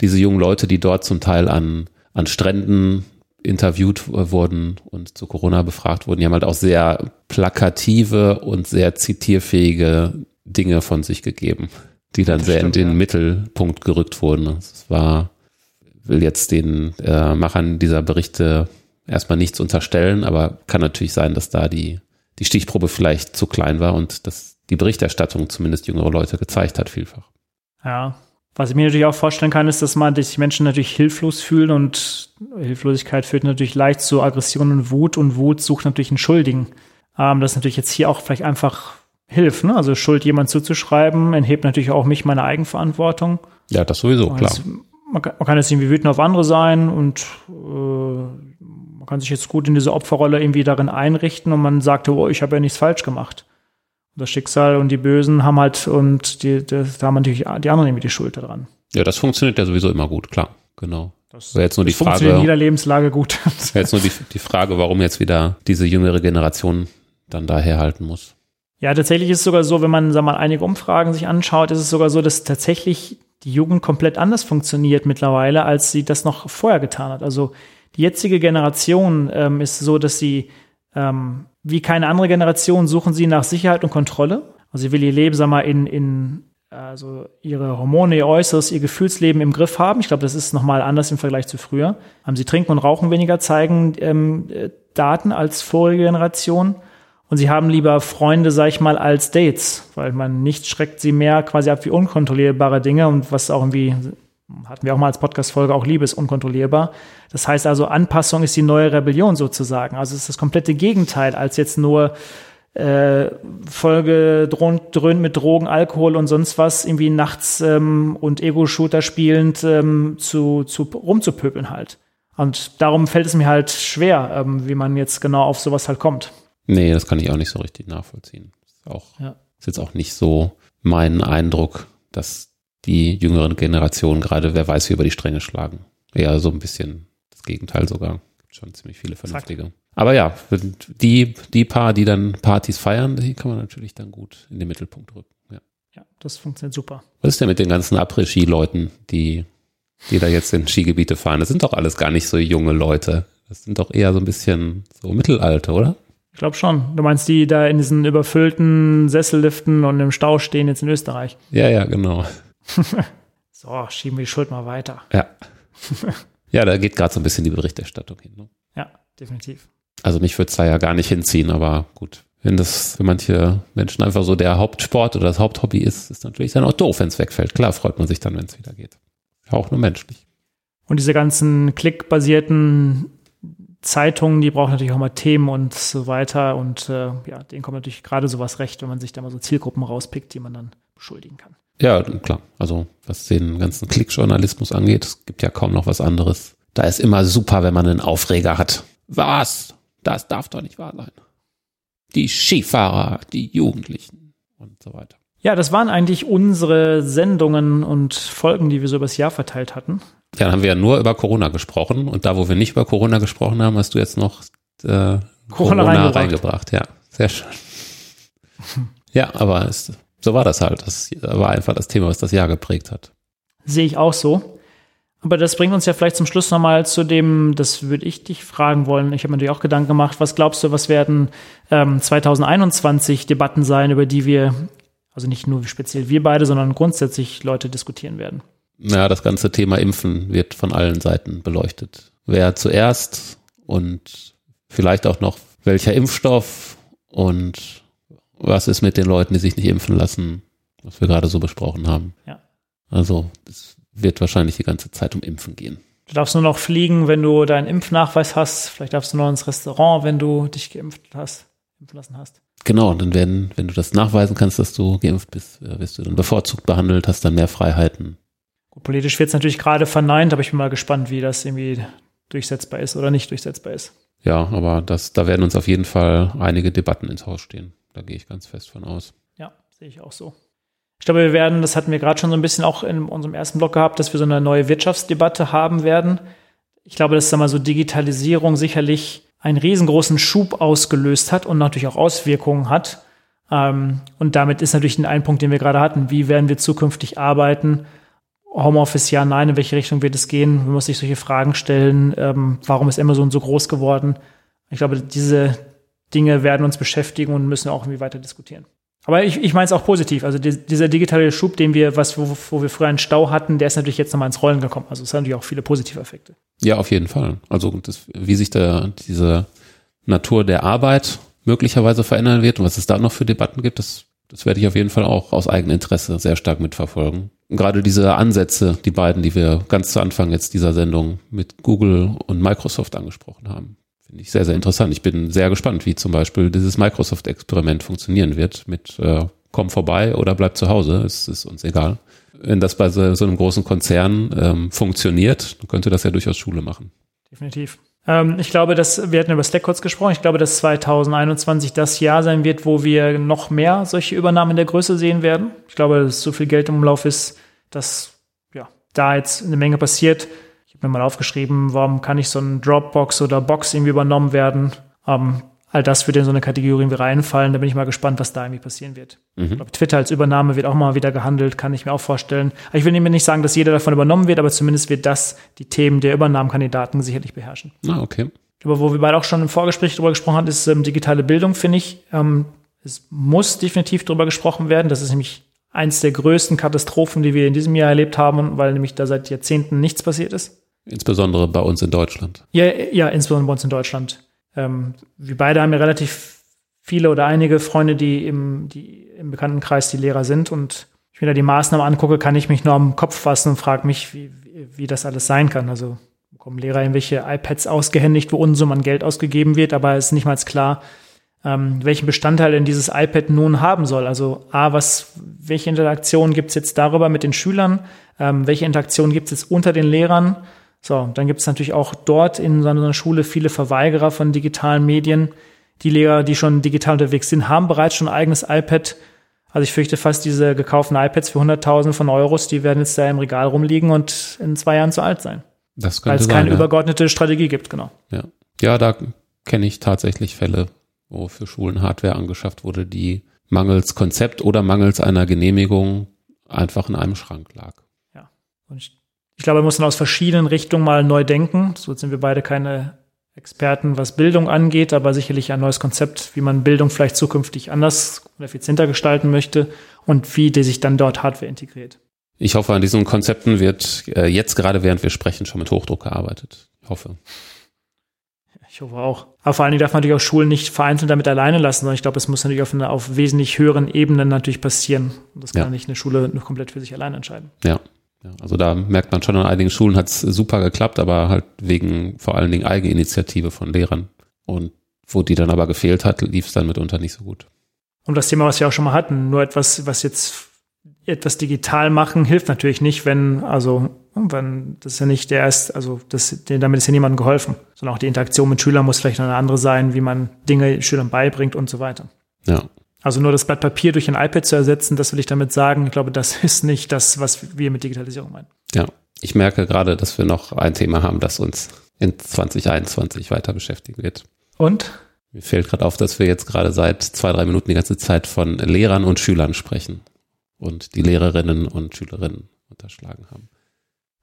diese jungen Leute, die dort zum Teil an, an Stränden interviewt wurden und zu Corona befragt wurden, die haben halt auch sehr plakative und sehr zitierfähige Dinge von sich gegeben die dann sehr stimmt, in den ja. Mittelpunkt gerückt wurden. Es war, will jetzt den äh, Machern dieser Berichte erstmal nichts unterstellen, aber kann natürlich sein, dass da die, die Stichprobe vielleicht zu klein war und dass die Berichterstattung zumindest jüngere Leute gezeigt hat, vielfach. Ja. Was ich mir natürlich auch vorstellen kann, ist, dass man, sich Menschen natürlich hilflos fühlen und Hilflosigkeit führt natürlich leicht zu Aggression und Wut und Wut sucht natürlich einen Schuldigen. Ähm, das ist natürlich jetzt hier auch vielleicht einfach hilft. Ne? Also Schuld jemand zuzuschreiben, enthebt natürlich auch mich meine Eigenverantwortung. Ja, das sowieso, klar. Jetzt, man, kann, man kann jetzt irgendwie wütend auf andere sein und äh, man kann sich jetzt gut in diese Opferrolle irgendwie darin einrichten und man sagt, oh, ich habe ja nichts falsch gemacht. Das Schicksal und die Bösen haben halt und die, das, da haben natürlich die anderen irgendwie die Schuld daran. Ja, das funktioniert ja sowieso immer gut, klar, genau. Das wäre jetzt nur die Frage. Funktioniert in jeder Lebenslage gut. wäre jetzt nur die, die Frage, warum jetzt wieder diese jüngere Generation dann da herhalten muss. Ja, tatsächlich ist es sogar so, wenn man sag mal, einige Umfragen sich anschaut, ist es sogar so, dass tatsächlich die Jugend komplett anders funktioniert mittlerweile, als sie das noch vorher getan hat. Also die jetzige Generation ähm, ist so, dass sie ähm, wie keine andere Generation suchen sie nach Sicherheit und Kontrolle. Also sie will ihr Leben, sag mal, in, in also ihre Hormone, ihr Äußeres, ihr Gefühlsleben im Griff haben. Ich glaube, das ist nochmal anders im Vergleich zu früher. Haben sie trinken und rauchen weniger, zeigen ähm, äh, Daten als vorige Generation. Und sie haben lieber Freunde, sag ich mal, als Dates, weil man nicht schreckt sie mehr quasi ab wie unkontrollierbare Dinge und was auch irgendwie hatten wir auch mal als Podcast-Folge, auch Liebe ist unkontrollierbar. Das heißt also, Anpassung ist die neue Rebellion sozusagen. Also es ist das komplette Gegenteil, als jetzt nur äh, Folge dröhnt mit Drogen, Alkohol und sonst was, irgendwie nachts ähm, und Ego-Shooter spielend ähm, zu, zu rumzupöbeln halt. Und darum fällt es mir halt schwer, ähm, wie man jetzt genau auf sowas halt kommt. Nee, das kann ich auch nicht so richtig nachvollziehen. Ist, auch, ja. ist jetzt auch nicht so mein Eindruck, dass die jüngeren Generationen gerade, wer weiß, wie über die Stränge schlagen. Eher so ein bisschen das Gegenteil sogar. Gibt schon ziemlich viele vernünftige. Exakt. Aber ja, die, die paar, die dann Partys feiern, die kann man natürlich dann gut in den Mittelpunkt rücken. Ja, ja das funktioniert super. Was ist denn mit den ganzen Après-Ski-Leuten, die, die da jetzt in Skigebiete fahren? Das sind doch alles gar nicht so junge Leute. Das sind doch eher so ein bisschen so Mittelalter, oder? Ich glaube schon. Du meinst die da in diesen überfüllten Sesselliften und im Stau stehen jetzt in Österreich? Ja, ja, genau. so, schieben wir die Schuld mal weiter. Ja. ja, da geht gerade so ein bisschen die Berichterstattung hin. Ne? Ja, definitiv. Also mich würde es da ja gar nicht hinziehen, aber gut. Wenn das für manche Menschen einfach so der Hauptsport oder das Haupthobby ist, ist natürlich dann auch doof, wenn es wegfällt. Klar freut man sich dann, wenn es wieder geht. Auch nur menschlich. Und diese ganzen klickbasierten Zeitungen, die brauchen natürlich auch mal Themen und so weiter. Und äh, ja, denen kommt natürlich gerade sowas recht, wenn man sich da mal so Zielgruppen rauspickt, die man dann beschuldigen kann. Ja, klar. Also was den ganzen Klickjournalismus angeht, es gibt ja kaum noch was anderes. Da ist immer super, wenn man einen Aufreger hat. Was? Das darf doch nicht wahr sein. die Skifahrer, die Jugendlichen und so weiter. Ja, das waren eigentlich unsere Sendungen und Folgen, die wir so übers Jahr verteilt hatten. Ja, dann haben wir ja nur über Corona gesprochen und da, wo wir nicht über Corona gesprochen haben, hast du jetzt noch äh, Corona, Corona reingebracht. reingebracht. Ja, sehr schön. ja, aber es, so war das halt. Das war einfach das Thema, was das Jahr geprägt hat. Sehe ich auch so. Aber das bringt uns ja vielleicht zum Schluss nochmal zu dem, das würde ich dich fragen wollen. Ich habe mir natürlich auch Gedanken gemacht. Was glaubst du, was werden ähm, 2021 Debatten sein, über die wir also nicht nur speziell wir beide, sondern grundsätzlich Leute diskutieren werden. Ja, das ganze Thema Impfen wird von allen Seiten beleuchtet. Wer zuerst und vielleicht auch noch welcher Impfstoff und was ist mit den Leuten, die sich nicht impfen lassen, was wir gerade so besprochen haben. Ja. Also es wird wahrscheinlich die ganze Zeit um Impfen gehen. Du darfst nur noch fliegen, wenn du deinen Impfnachweis hast. Vielleicht darfst du noch ins Restaurant, wenn du dich geimpft hast, impfen lassen hast. Genau, und dann werden, wenn du das nachweisen kannst, dass du geimpft bist, äh, wirst du dann bevorzugt behandelt, hast dann mehr Freiheiten. Gut, politisch wird es natürlich gerade verneint, aber ich bin mal gespannt, wie das irgendwie durchsetzbar ist oder nicht durchsetzbar ist. Ja, aber das, da werden uns auf jeden Fall einige Debatten ins Haus stehen. Da gehe ich ganz fest von aus. Ja, sehe ich auch so. Ich glaube, wir werden, das hatten wir gerade schon so ein bisschen auch in unserem ersten Blog gehabt, dass wir so eine neue Wirtschaftsdebatte haben werden. Ich glaube, dass da mal so Digitalisierung sicherlich einen riesengroßen Schub ausgelöst hat und natürlich auch Auswirkungen hat. Ähm, und damit ist natürlich ein Punkt, den wir gerade hatten. Wie werden wir zukünftig arbeiten? Homeoffice, ja, nein, in welche Richtung wird es gehen? Man muss sich solche Fragen stellen. Ähm, warum ist Amazon so groß geworden? Ich glaube, diese Dinge werden uns beschäftigen und müssen auch irgendwie weiter diskutieren. Aber ich, ich meine es auch positiv. Also die, dieser digitale Schub, den wir, was, wo, wo wir früher einen Stau hatten, der ist natürlich jetzt nochmal ins Rollen gekommen. Also es hat natürlich auch viele positive Effekte. Ja, auf jeden Fall. Also das, wie sich da diese Natur der Arbeit möglicherweise verändern wird und was es da noch für Debatten gibt, das, das werde ich auf jeden Fall auch aus eigenem Interesse sehr stark mitverfolgen. Und gerade diese Ansätze, die beiden, die wir ganz zu Anfang jetzt dieser Sendung mit Google und Microsoft angesprochen haben, Finde ich sehr, sehr interessant. Ich bin sehr gespannt, wie zum Beispiel dieses Microsoft-Experiment funktionieren wird mit äh, komm vorbei oder bleib zu Hause. Es ist uns egal. Wenn das bei so, so einem großen Konzern ähm, funktioniert, dann könnte das ja durchaus Schule machen. Definitiv. Ähm, ich glaube, dass wir hatten über Slack kurz gesprochen. Ich glaube, dass 2021 das Jahr sein wird, wo wir noch mehr solche Übernahmen in der Größe sehen werden. Ich glaube, dass so viel Geld im Umlauf ist, dass ja da jetzt eine Menge passiert mir mal aufgeschrieben, warum kann nicht so ein Dropbox oder Box irgendwie übernommen werden? Ähm, all das würde in so eine Kategorie irgendwie reinfallen. Da bin ich mal gespannt, was da irgendwie passieren wird. Mhm. Ich glaube, Twitter als Übernahme wird auch mal wieder gehandelt, kann ich mir auch vorstellen. Ich will mir nicht sagen, dass jeder davon übernommen wird, aber zumindest wird das die Themen der Übernahmekandidaten sicherlich beherrschen. Ah, okay. Aber wo wir beide auch schon im Vorgespräch darüber gesprochen haben, ist ähm, digitale Bildung, finde ich. Ähm, es muss definitiv darüber gesprochen werden. Das ist nämlich eins der größten Katastrophen, die wir in diesem Jahr erlebt haben, weil nämlich da seit Jahrzehnten nichts passiert ist. Insbesondere bei uns in Deutschland. Ja, ja, insbesondere bei uns in Deutschland. Ähm, wir beide haben ja relativ viele oder einige Freunde, die im, die im Bekanntenkreis die Lehrer sind. Und ich mir da die Maßnahmen angucke, kann ich mich nur am Kopf fassen und frage mich, wie, wie, das alles sein kann. Also bekommen Lehrer irgendwelche iPads ausgehändigt, wo Unsummen an Geld ausgegeben wird, aber es ist nicht mal klar, ähm, welchen Bestandteil denn dieses iPad nun haben soll. Also A, was, welche Interaktion gibt es jetzt darüber mit den Schülern? Ähm, welche Interaktion gibt es jetzt unter den Lehrern? So, dann gibt es natürlich auch dort in so einer Schule viele Verweigerer von digitalen Medien. Die Lehrer, die schon digital unterwegs sind, haben bereits schon ein eigenes iPad. Also ich fürchte fast, diese gekauften iPads für 100.000 von Euros, die werden jetzt da im Regal rumliegen und in zwei Jahren zu alt sein. Das könnte Weil es keine ja. übergeordnete Strategie gibt, genau. Ja, ja da kenne ich tatsächlich Fälle, wo für Schulen Hardware angeschafft wurde, die mangels Konzept oder mangels einer Genehmigung einfach in einem Schrank lag. Ja, und ich ich glaube, man muss dann aus verschiedenen Richtungen mal neu denken. So sind wir beide keine Experten, was Bildung angeht, aber sicherlich ein neues Konzept, wie man Bildung vielleicht zukünftig anders und effizienter gestalten möchte und wie die sich dann dort Hardware integriert. Ich hoffe, an diesen Konzepten wird äh, jetzt gerade während wir sprechen schon mit Hochdruck gearbeitet. Ich hoffe. Ich hoffe auch. Aber vor allen Dingen darf man natürlich auch Schulen nicht vereinzelt damit alleine lassen, sondern ich glaube, es muss natürlich auf, eine, auf wesentlich höheren Ebenen natürlich passieren. Und das kann ja. nicht eine Schule nur komplett für sich allein entscheiden. Ja, ja, also da merkt man schon, an einigen Schulen hat es super geklappt, aber halt wegen vor allen Dingen Eigeninitiative von Lehrern. Und wo die dann aber gefehlt hat, lief es dann mitunter nicht so gut. Und das Thema, was wir auch schon mal hatten, nur etwas, was jetzt etwas digital machen, hilft natürlich nicht, wenn, also Wenn, das ist ja nicht der ist, also das, damit ist ja niemandem geholfen, sondern auch die Interaktion mit Schülern muss vielleicht eine andere sein, wie man Dinge Schülern beibringt und so weiter. Ja. Also nur das Blatt Papier durch ein iPad zu ersetzen, das will ich damit sagen. Ich glaube, das ist nicht das, was wir mit Digitalisierung meinen. Ja, ich merke gerade, dass wir noch ein Thema haben, das uns in 2021 weiter beschäftigen wird. Und? Mir fällt gerade auf, dass wir jetzt gerade seit zwei, drei Minuten die ganze Zeit von Lehrern und Schülern sprechen und die Lehrerinnen und Schülerinnen unterschlagen haben.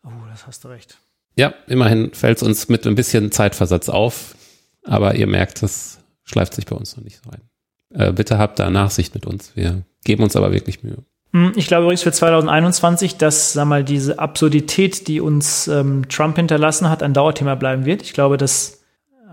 Oh, das hast du recht. Ja, immerhin fällt es uns mit ein bisschen Zeitversatz auf, aber ihr merkt, das schleift sich bei uns noch nicht so ein. Äh, bitte habt da Nachsicht mit uns. Wir geben uns aber wirklich Mühe. Hm, ich glaube übrigens für 2021, dass sag mal diese Absurdität, die uns ähm, Trump hinterlassen hat, ein Dauerthema bleiben wird. Ich glaube, dass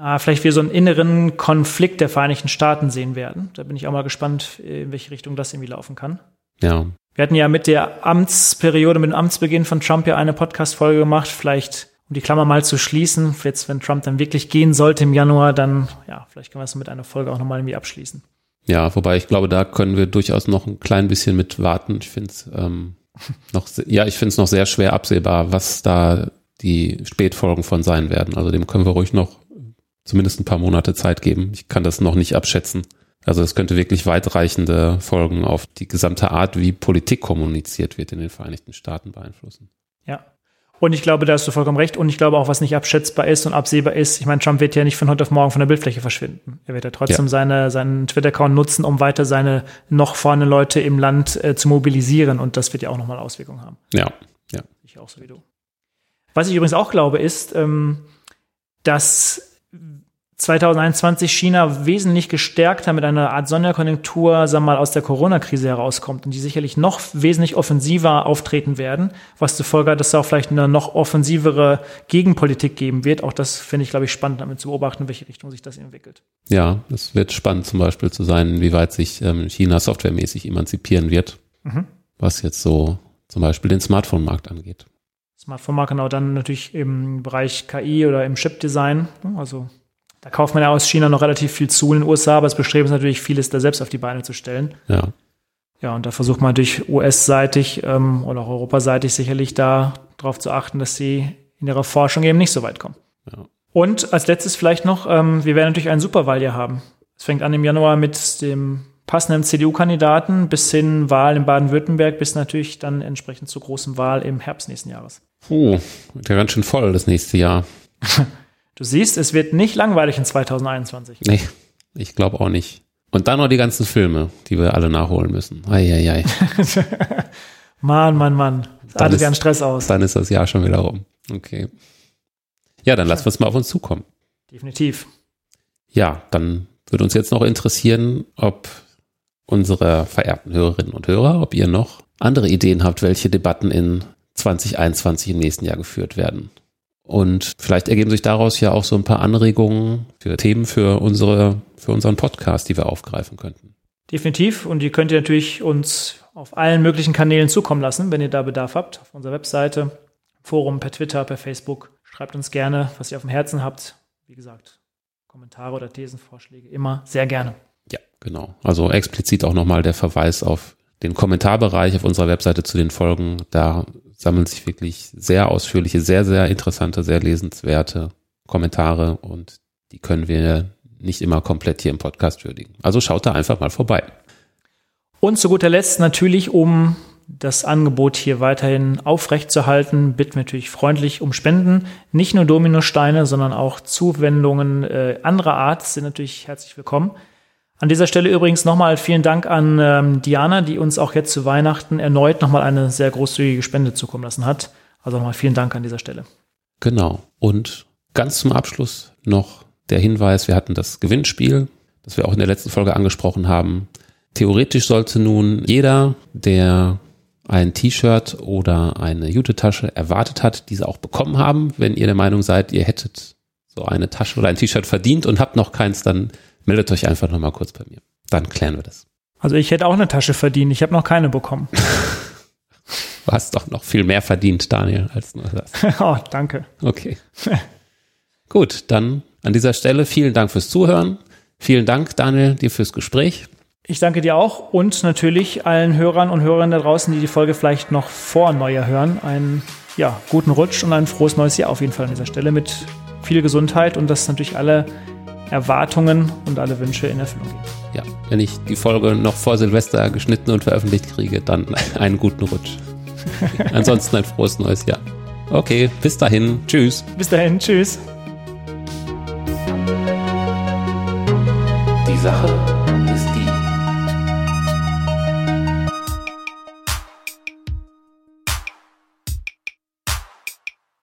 äh, vielleicht wir so einen inneren Konflikt der Vereinigten Staaten sehen werden. Da bin ich auch mal gespannt, in welche Richtung das irgendwie laufen kann. Ja. Wir hatten ja mit der Amtsperiode, mit dem Amtsbeginn von Trump ja eine Podcast-Folge gemacht. Vielleicht, um die Klammer mal zu schließen, jetzt, wenn Trump dann wirklich gehen sollte im Januar, dann, ja, vielleicht können wir es mit einer Folge auch nochmal irgendwie abschließen. Ja, wobei ich glaube, da können wir durchaus noch ein klein bisschen mit warten. Ich finde es ähm, noch, ja, ich finde es noch sehr schwer absehbar, was da die Spätfolgen von sein werden. Also dem können wir ruhig noch zumindest ein paar Monate Zeit geben. Ich kann das noch nicht abschätzen. Also es könnte wirklich weitreichende Folgen auf die gesamte Art, wie Politik kommuniziert wird in den Vereinigten Staaten beeinflussen. Ja. Und ich glaube, da hast du vollkommen recht. Und ich glaube auch, was nicht abschätzbar ist und absehbar ist, ich meine, Trump wird ja nicht von heute auf morgen von der Bildfläche verschwinden. Er wird ja trotzdem ja. seine, seinen Twitter-Account nutzen, um weiter seine noch vorne Leute im Land äh, zu mobilisieren. Und das wird ja auch nochmal Auswirkungen haben. Ja, ja. Ich auch so wie du. Was ich übrigens auch glaube, ist, ähm, dass 2021 China wesentlich gestärkter mit einer Art Sonderkonjunktur, sagen wir mal, aus der Corona-Krise herauskommt und die sicherlich noch wesentlich offensiver auftreten werden, was zur Folge hat, dass es auch vielleicht eine noch offensivere Gegenpolitik geben wird. Auch das finde ich, glaube ich, spannend, damit zu beobachten, in welche Richtung sich das entwickelt. Ja, es wird spannend zum Beispiel zu sein, wie weit sich ähm, China softwaremäßig emanzipieren wird, mhm. was jetzt so zum Beispiel den Smartphone-Markt angeht. Smartphone-Markt genau dann natürlich im Bereich KI oder im Chip-Design, also da kauft man ja aus China noch relativ viel zu in den USA, aber es bestrebt ist natürlich, vieles da selbst auf die Beine zu stellen. Ja. Ja, und da versucht man natürlich US-seitig ähm, oder auch europaseitig sicherlich da darauf zu achten, dass sie in ihrer Forschung eben nicht so weit kommen. Ja. Und als letztes vielleicht noch, ähm, wir werden natürlich ein Superwahljahr haben. Es fängt an im Januar mit dem passenden CDU-Kandidaten bis hin Wahl in Baden-Württemberg bis natürlich dann entsprechend zur großen Wahl im Herbst nächsten Jahres. Puh, wird ja ganz schön voll das nächste Jahr. Du siehst, es wird nicht langweilig in 2021. Nee, ich glaube auch nicht. Und dann noch die ganzen Filme, die wir alle nachholen müssen. Eieiei. Mann, Mann, Mann. Das artet ja einen Stress aus. Dann ist das Jahr schon wieder rum. Okay. Ja, dann lassen wir es mal auf uns zukommen. Definitiv. Ja, dann würde uns jetzt noch interessieren, ob unsere verehrten Hörerinnen und Hörer, ob ihr noch andere Ideen habt, welche Debatten in 2021 im nächsten Jahr geführt werden. Und vielleicht ergeben sich daraus ja auch so ein paar Anregungen für Themen für unsere, für unseren Podcast, die wir aufgreifen könnten. Definitiv. Und die könnt ihr natürlich uns auf allen möglichen Kanälen zukommen lassen, wenn ihr da Bedarf habt. Auf unserer Webseite, Forum, per Twitter, per Facebook. Schreibt uns gerne, was ihr auf dem Herzen habt. Wie gesagt, Kommentare oder Thesenvorschläge immer sehr gerne. Ja, genau. Also explizit auch nochmal der Verweis auf den Kommentarbereich auf unserer Webseite zu den Folgen. Da sammeln sich wirklich sehr ausführliche, sehr, sehr interessante, sehr lesenswerte Kommentare und die können wir nicht immer komplett hier im Podcast würdigen. Also schaut da einfach mal vorbei. Und zu guter Letzt natürlich, um das Angebot hier weiterhin aufrechtzuerhalten, bitten wir natürlich freundlich um Spenden. Nicht nur Dominosteine, sondern auch Zuwendungen äh, anderer Art sind natürlich herzlich willkommen. An dieser Stelle übrigens nochmal vielen Dank an ähm, Diana, die uns auch jetzt zu Weihnachten erneut nochmal eine sehr großzügige Spende zukommen lassen hat. Also nochmal vielen Dank an dieser Stelle. Genau. Und ganz zum Abschluss noch der Hinweis, wir hatten das Gewinnspiel, das wir auch in der letzten Folge angesprochen haben. Theoretisch sollte nun jeder, der ein T-Shirt oder eine Jute-Tasche erwartet hat, diese auch bekommen haben. Wenn ihr der Meinung seid, ihr hättet so eine Tasche oder ein T-Shirt verdient und habt noch keins, dann meldet euch einfach nochmal kurz bei mir. Dann klären wir das. Also ich hätte auch eine Tasche verdient. Ich habe noch keine bekommen. du hast doch noch viel mehr verdient, Daniel, als nur das. oh, danke. Okay. Gut, dann an dieser Stelle vielen Dank fürs Zuhören. Vielen Dank, Daniel, dir fürs Gespräch. Ich danke dir auch und natürlich allen Hörern und Hörerinnen da draußen, die die Folge vielleicht noch vor Neujahr hören. Ein ja, guten Rutsch und ein frohes neues Jahr auf jeden Fall an dieser Stelle mit viel Gesundheit und dass natürlich alle Erwartungen und alle Wünsche in Erfüllung gehen. Ja, wenn ich die Folge noch vor Silvester geschnitten und veröffentlicht kriege, dann einen guten Rutsch. Ansonsten ein frohes neues Jahr. Okay, bis dahin. Tschüss. Bis dahin. Tschüss. Die Sache